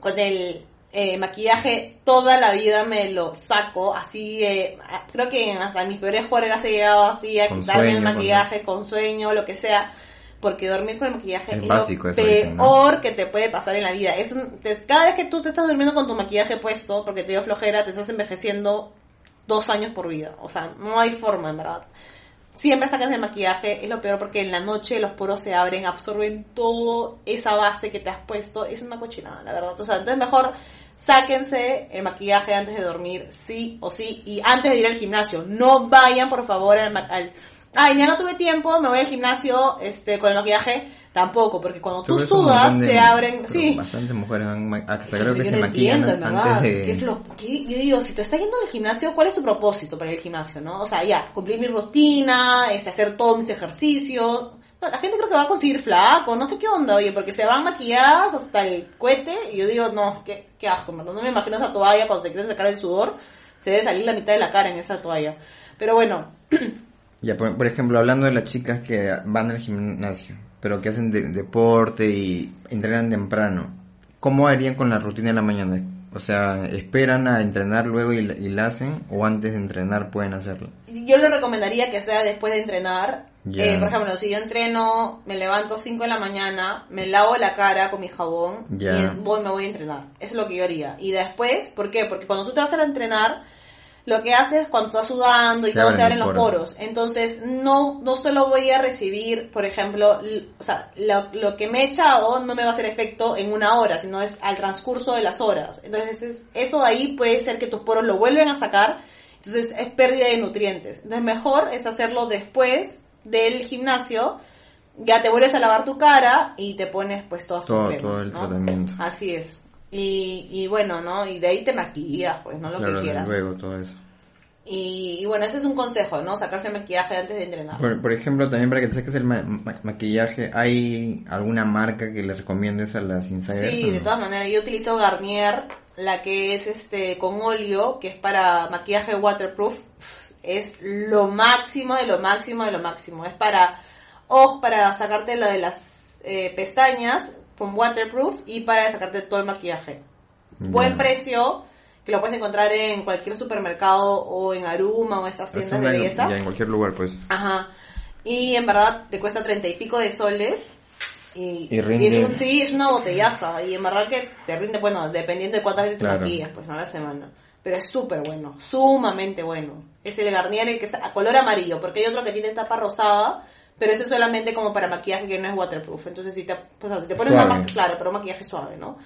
con el eh, maquillaje toda la vida me lo saco, así, eh, creo que hasta mis peores juergas he llegado así a quitarme el maquillaje con sueño, lo que sea, porque dormir con el maquillaje Es es, básico lo eso, dicen, ¿no? peor que te puede pasar en la vida. Es un- te- cada vez que tú te estás durmiendo con tu maquillaje puesto, porque te dio flojera, te estás envejeciendo dos años por vida, o sea, no hay forma en verdad. Siempre sacas el maquillaje, es lo peor porque en la noche los poros se abren, absorben todo esa base que te has puesto, es una cochinada, la verdad. O sea, entonces mejor sáquense el maquillaje antes de dormir, sí o sí, y antes de ir al gimnasio. No vayan, por favor, al, al- ay, ya no tuve tiempo, me voy al gimnasio este con el maquillaje, tampoco, porque cuando tú, sudas de- se abren, sí. Bastantes mujeres han, hasta creo que yo se no maquillan entiendo, en antes de... ¿Qué es lo- qué- yo digo, si te estás yendo al gimnasio, ¿cuál es tu propósito para ir al gimnasio, no? O sea, ya, cumplir mi rutina, este, hacer todos mis ejercicios. No, la gente creo que va a conseguir flaco, no sé qué onda, oye, porque se van maquilladas hasta el cohete y yo digo, no, qué, qué asco, ¿verdad? no me imagino esa toalla cuando se quiere sacar el sudor, se debe salir la mitad de la cara en esa toalla. Pero bueno, Ya, por, por ejemplo, hablando de las chicas que van al gimnasio, pero que hacen de- deporte y entrenan temprano, ¿cómo harían con la rutina de la mañana? O sea, ¿esperan a entrenar luego y, la- y la hacen o antes de entrenar pueden hacerlo? yo le recomendaría que sea después de entrenar Ya. Eh, por ejemplo, si yo entreno, me levanto 5 de la mañana, me lavo la cara con mi jabón Ya. y voy, me voy a entrenar. Eso es lo que yo haría. Y después, ¿por qué? Porque cuando tú te vas a entrenar, lo que haces cuando estás sudando y Se todo abren se abren los poros. poros. Entonces, no, no solo voy a recibir, por ejemplo, o sea, lo, lo que me he echado no me va a hacer efecto en una hora, sino es al transcurso de las horas. Entonces, es- eso ahí puede ser que tus poros lo vuelven a sacar, entonces es pérdida de nutrientes. Entonces, mejor es hacerlo después del gimnasio, ya te vuelves a lavar tu cara y te pones pues todas tus Todo, cremas, todo el ¿no? tratamiento. Así es. Y, y bueno, ¿no? Y de ahí te maquillas, pues, ¿no? Lo claro, que quieras. luego todo eso. Y, y bueno, ese es un consejo, ¿no? Sacarse maquillaje antes de entrenar. Por, por ejemplo, también para que te saques el ma- ma- maquillaje, ¿hay alguna marca que le recomiendes a las insiders? Sí, de todas maneras. Yo utilizo Garnier, la que es este con óleo, que es para maquillaje waterproof. Es lo máximo de lo máximo de lo máximo. Es para ojos, para sacarte lo de las eh, pestañas con waterproof y para sacarte todo el maquillaje. Buen Ya. precio, que lo puedes encontrar en cualquier supermercado o en Aruma o estas Es tiendas de belleza. ya en cualquier lugar, pues. Ajá. Y en verdad te cuesta treinta y pico de soles. Y, Y rinde. es un- sí, es una botellaza. Y en verdad que te rinde, bueno, dependiendo de cuántas veces Claro. te maquillas, pues no a la semana. Pero es súper bueno, sumamente bueno. Es el Garnier el que está a color amarillo, porque hay otro que tiene tapa rosada, pero eso es solamente como para maquillaje que no es waterproof. Entonces si te, pues, si te pones Suave. más, claro, pero un maquillaje suave, ¿no?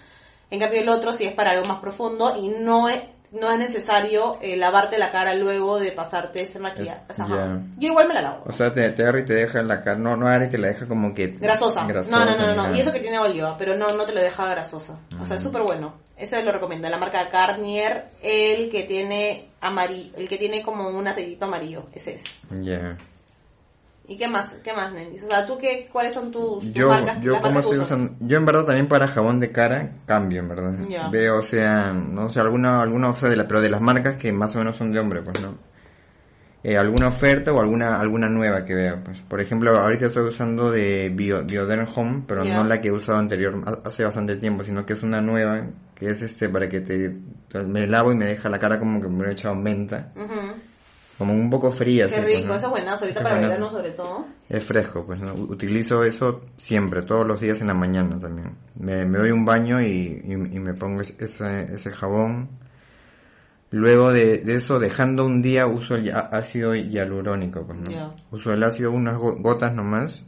En cambio el otro sí es para algo más profundo y no es, no es necesario eh, lavarte la cara luego de pasarte ese maquillaje. Eh, Ajá. ya. Yo igual me la lavo. O sea, te, te agarra y te deja la cara. No, no agarra y te la deja como que. Grasosa. grasosa no, no, no, no. Y eso que tiene óleo, pero no, no te lo deja grasosa. O sea, es Mm. súper bueno. Ese lo recomiendo. La marca Garnier, el que tiene amarillo, el que tiene como un aceitito amarillo. Ese es. Ya. ¿Y qué más? ¿Qué más, Nenis? O sea, ¿tú qué, cuáles son tus, tus Yo, marcas? yo que estoy usando, yo en verdad también para jabón de cara cambio, en verdad. Veo, o sea, no sé, alguna, alguna oferta de la, pero de las marcas que más o menos son de hombre, pues no. Eh, alguna oferta o alguna, alguna nueva que veo, pues. Por ejemplo, ahorita estoy usando de Bio, Bioderm Home, pero no la que he usado anterior, ha- hace bastante tiempo, sino que es una nueva, que es este, para que te, me lavo y me deja la cara como que me he echado menta, Ujú. Como un poco fría. Qué así, pues, rico, ¿no? eso es buenazo. Ahorita Eso para verano sobre todo. Es fresco, pues ¿no? utilizo eso siempre, todos los días en la mañana también. Me, me doy un baño y, y, y me pongo es- ese, ese jabón. Luego de, de eso, dejando un día, uso el ácido hialurónico, pues, ¿no? Uso el ácido unas go- gotas nomás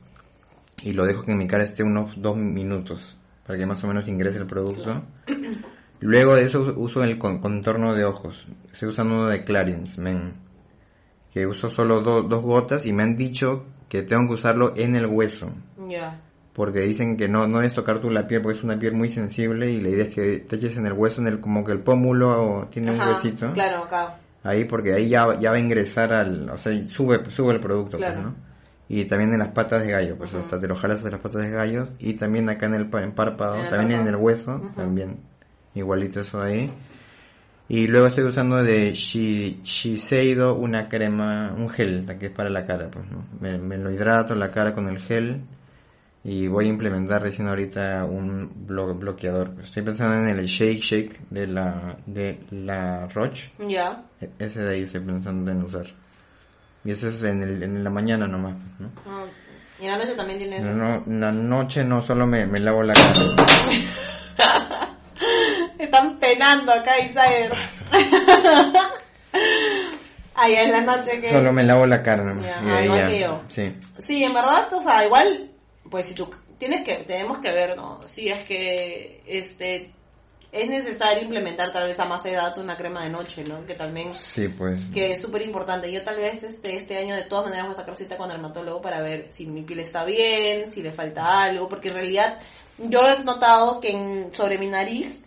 y lo dejo que en mi cara esté unos dos minutos para que más o menos ingrese el producto. Luego de eso uso- el con- contorno de ojos. Estoy usando uno de Clarins, men. Que uso solo do- dos gotas y me han dicho que tengo que usarlo en el hueso. Ya. Porque dicen que no, no es tocar tú la piel porque es una piel muy sensible y la idea es que te eches en el hueso, en el como que el pómulo tiene un huesito. Claro, acá. Ahí porque ahí ya, ya va a ingresar al, o sea, sube, sube el producto, pues, Claro. ¿no? Y también en las patas de gallo, pues hasta te lo jalas de las patas de gallo y también acá en el en párpado, En el también en el hueso, también igualito eso ahí. Y luego estoy usando de Shi- Shiseido una crema, un gel, que es para la cara, pues, ¿no? Me, me lo hidrato la cara con el gel y voy a implementar recién ahorita un blo- bloqueador. pues. Estoy pensando en el Shake Shake de la de la Roche. Ya. E- Ese de ahí estoy pensando en usar. Y ese es en, el, en la mañana nomás, ¿no? Ah, Y en la noche también tienes... No, en la noche no solo me, me lavo la cara. Penando acá, Isaer. Ay, en la noche que... Solo me lavo la cara nomás. Ya, y de ah, ahí igual ya- que yo. Sí. Sí, en verdad, o sea, igual, pues si tú tienes que, tenemos que ver, ¿no? Si es que, este, es necesario implementar tal vez a más edad una crema de noche, ¿no? Que también, Sí, pues. que es súper importante. Yo tal vez este, este año de todas maneras voy a sacar cita con el dermatólogo para ver si mi piel está bien, si le falta algo, porque en realidad yo he notado que en- sobre mi nariz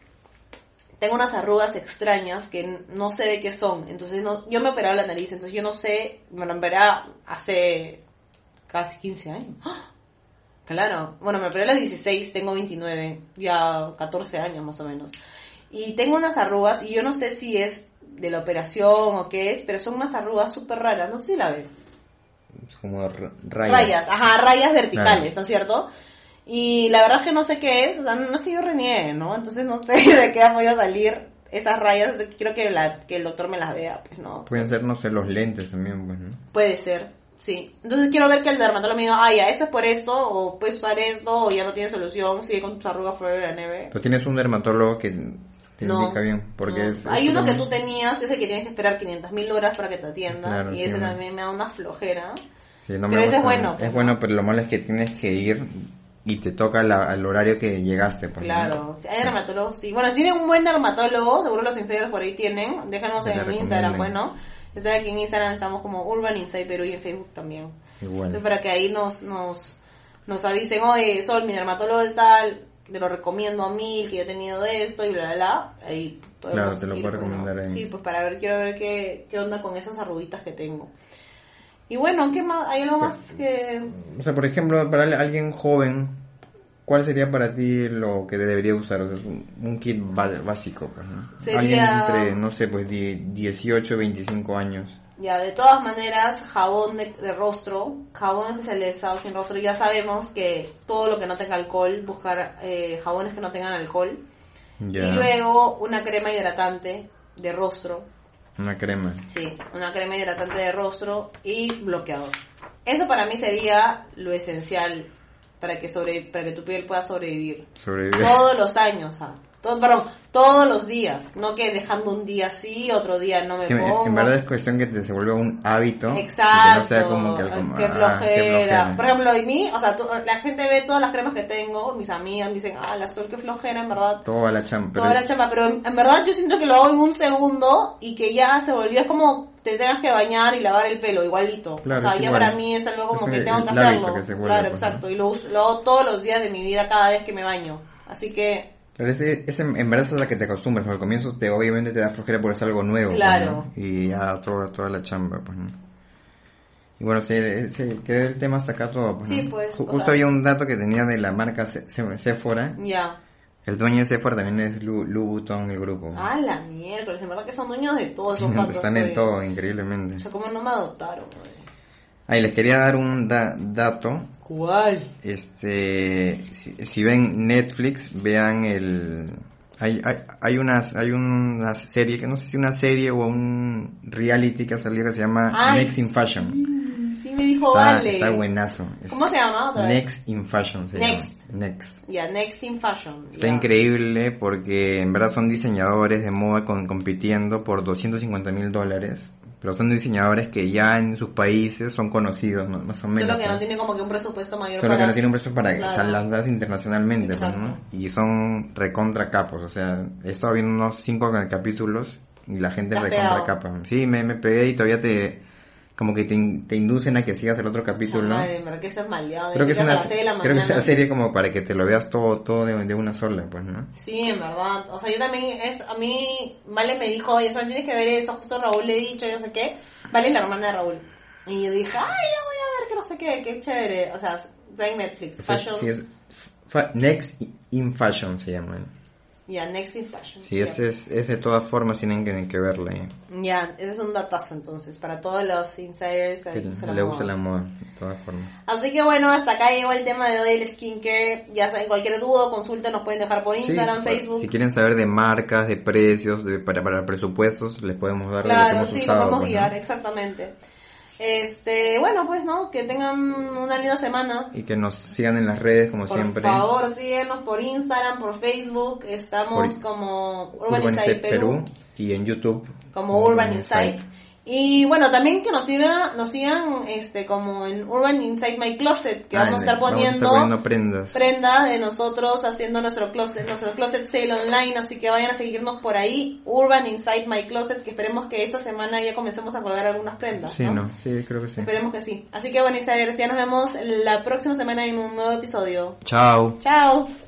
tengo unas arrugas extrañas que no sé de qué son. Entonces, no, yo me operaba la nariz, entonces yo no sé, me lo operé hace casi 15 años. ¡Ah! Claro, bueno, me operé a las 16, tengo 29, ya 14 años más o menos. Y tengo unas arrugas y yo no sé si es de la operación o qué es, pero son unas arrugas súper raras, no sé si la ves. Es como rayas. Rayas, ajá, rayas verticales, Claro. ¿no es cierto? Y la verdad es que no sé qué es, o sea, no es que yo reniegue, ¿no? Entonces no sé de qué han podido salir esas rayas, quiero que, la, que el doctor me las vea, pues, ¿no? Pueden ser, no sé, los lentes también, pues, ¿no? Puede ser, Sí, entonces quiero ver que el dermatólogo me diga, ah, ya, esto es por esto, o puedes usar esto, o ya no tiene solución, sigue con tus arrugas fuera de la nieve. Pero tienes un dermatólogo que te No, indica bien, porque no. es... Hay uno que tú tenías, que es el que tienes que esperar 500 mil horas para que te atienda, Claro, y sí, ese no. también me da una flojera. Sí, no Pero ese es bueno, pues, Es bueno, pero lo malo es que tienes que ir y te toca la- al horario que llegaste. Pues, ¿no? Claro, si hay dermatólogos, sí. Bueno, si tienen un buen dermatólogo, seguro los insiders por ahí tienen, déjanos en Instagram, recomienden. bueno. Ya saben que en Instagram estamos como Urban Insight Perú y en Facebook también. Igual. Entonces, para que ahí nos, nos, nos avisen, oye, Sol, mi dermatólogo es tal, te lo recomiendo a mil, que yo he tenido esto y bla, bla, bla. Ahí Claro, te lo puedo pues, recomendar ahí. Sí, pues para ver, quiero ver qué, qué onda con esas arruguitas que tengo. Y bueno, ¿qué más? ¿Hay algo más que...? O sea, por ejemplo, para al- alguien joven, ¿cuál sería para ti lo que debería usar? O sea, un, kit básico, pues, ¿no? Sería- Alguien entre, no sé, pues die- 18, 25 años. Ya, de todas maneras, jabón de, de rostro, jabón especializado sin rostro, ya sabemos que todo lo que no tenga alcohol, buscar eh, jabones que no tengan alcohol. Ya, Y luego una crema hidratante de rostro, una crema. sí, una crema hidratante de rostro y bloqueador. Eso para mí sería lo esencial para que sobre, para que tu piel pueda sobrevivir. Sobrevivir. Todos los años, ah. Todo, perdón, todos los días, no que dejando un día sí, otro día no me Que pongo. en verdad es cuestión que te se vuelva un hábito. y Exacto. Que no sea como que algo qué ah, flojera. Por ejemplo, y mí, o sea, tú- la gente ve todas las cremas que tengo, mis amigas me dicen, ah, la sol, qué flojera, en verdad. Toda la champa. Toda la chamba, pero en, en verdad yo siento que lo hago en un segundo y que ya se volvió, es como te tengas que bañar y lavar el pelo, igualito. Claro, o sea, ya igual. para mí es algo como Es que el- tengo que hacerlo. que vuelve, claro, pues, exacto. Y lo, lo hago todos los días de mi vida cada vez que me baño. Así que, Pero ese, ese en verdad es a la que te acostumbras, porque al comienzo te obviamente te da flojera por ser algo nuevo. pues, Claro. ¿no? Y ya toda, toda la chamba, pues, ¿no? Y bueno, se, se quedó el tema hasta acá todo, pues, Sí, ¿no? pues, Justo sea- había un dato que tenía de la marca Se- Se- Sephora. ya. El dueño de Sephora también es Lu, Louboutin, el grupo. Ah, la miércoles, en verdad que son dueños de todo Sí, patos. Están en todo, increíblemente. O sea, como no me adoptaron. Ahí les quería dar un da- dato. ¿Cuál? Este, si, si ven Netflix, vean el... Hay, hay, hay, unas, hay una serie, que no sé si una serie o un reality que ha salido que se llama Ay, Next in Fashion. Sí, me dijo Está, Vale. está buenazo. Es ¿Cómo se llama otra vez? Next in Fashion se Next. llama. Next. Ya, Next in Fashion. Está increíble porque en verdad son diseñadores de moda con- compitiendo por 250 mil dólares. Pero son diseñadores que ya en sus países son conocidos, ¿no? más o menos. Solo que no ¿no? tiene como que un presupuesto mayor Solo que para... no tiene un precio para Claro. lanzarse internacionalmente, pues. ¿no? Y son recontra capos, o sea, he estado viendo unos cinco capítulos y la gente ¿Te has recontra capa. Sí, me, me pegué y todavía te, como que te, in- te inducen a que sigas el otro capítulo, ¿no? Madre, pero que estás maleado. Creo que es una, la creo que es serie como para que te lo veas todo, todo de, de una sola, pues, ¿no? Sí, en verdad. O sea, yo también, es a mí, Vale me dijo, oye, solo tienes que ver eso, justo Raúl le he dicho, yo no sé qué. Vale es la hermana de Raúl. Y yo dije, ay, ya voy a ver que no sé qué, qué chévere. O sea, está en Netflix, O sea, Fashion. sí es fa- Next in Fashion se llama. Ya, Next in Fashion. Sí, ya. ese es, es de todas formas tienen que, que verla. ¿eh? Ya, ese es un datazo entonces, para todos los insiders. Que le la gusta moda. la moda, de todas formas. Así que bueno, hasta acá llegó el tema de hoy del skincare. Ya saben, cualquier duda o consulta nos pueden dejar por Instagram, Sí, Facebook. Si quieren saber de marcas, de precios, de, para, para presupuestos, les podemos dar lo que Claro, hemos sí, usado, nos podemos pues, ¿no? guiar, exactamente. Este, bueno, pues no, que tengan una linda semana. Y que nos sigan en las redes, como Por siempre. favor, síguenos por Instagram, por Facebook. Estamos Por- como Urban, Urban Insight Perú. Y en YouTube. como Urban Insight. Y bueno, también que nos sigan, nos sigan este como en Urban Inside My Closet, que Ah, vamos a estar vamos a poniendo, estar poniendo prendas. prendas de nosotros haciendo nuestro closet, nuestro closet sale online, así que vayan a seguirnos por ahí, Urban Inside My Closet, que esperemos que esta semana ya comencemos a colgar algunas prendas. Sí, ¿no? no, sí, creo que sí. Esperemos que sí. Así que bueno, Insiders, ya nos vemos la próxima semana en un nuevo episodio. Chao. Chao.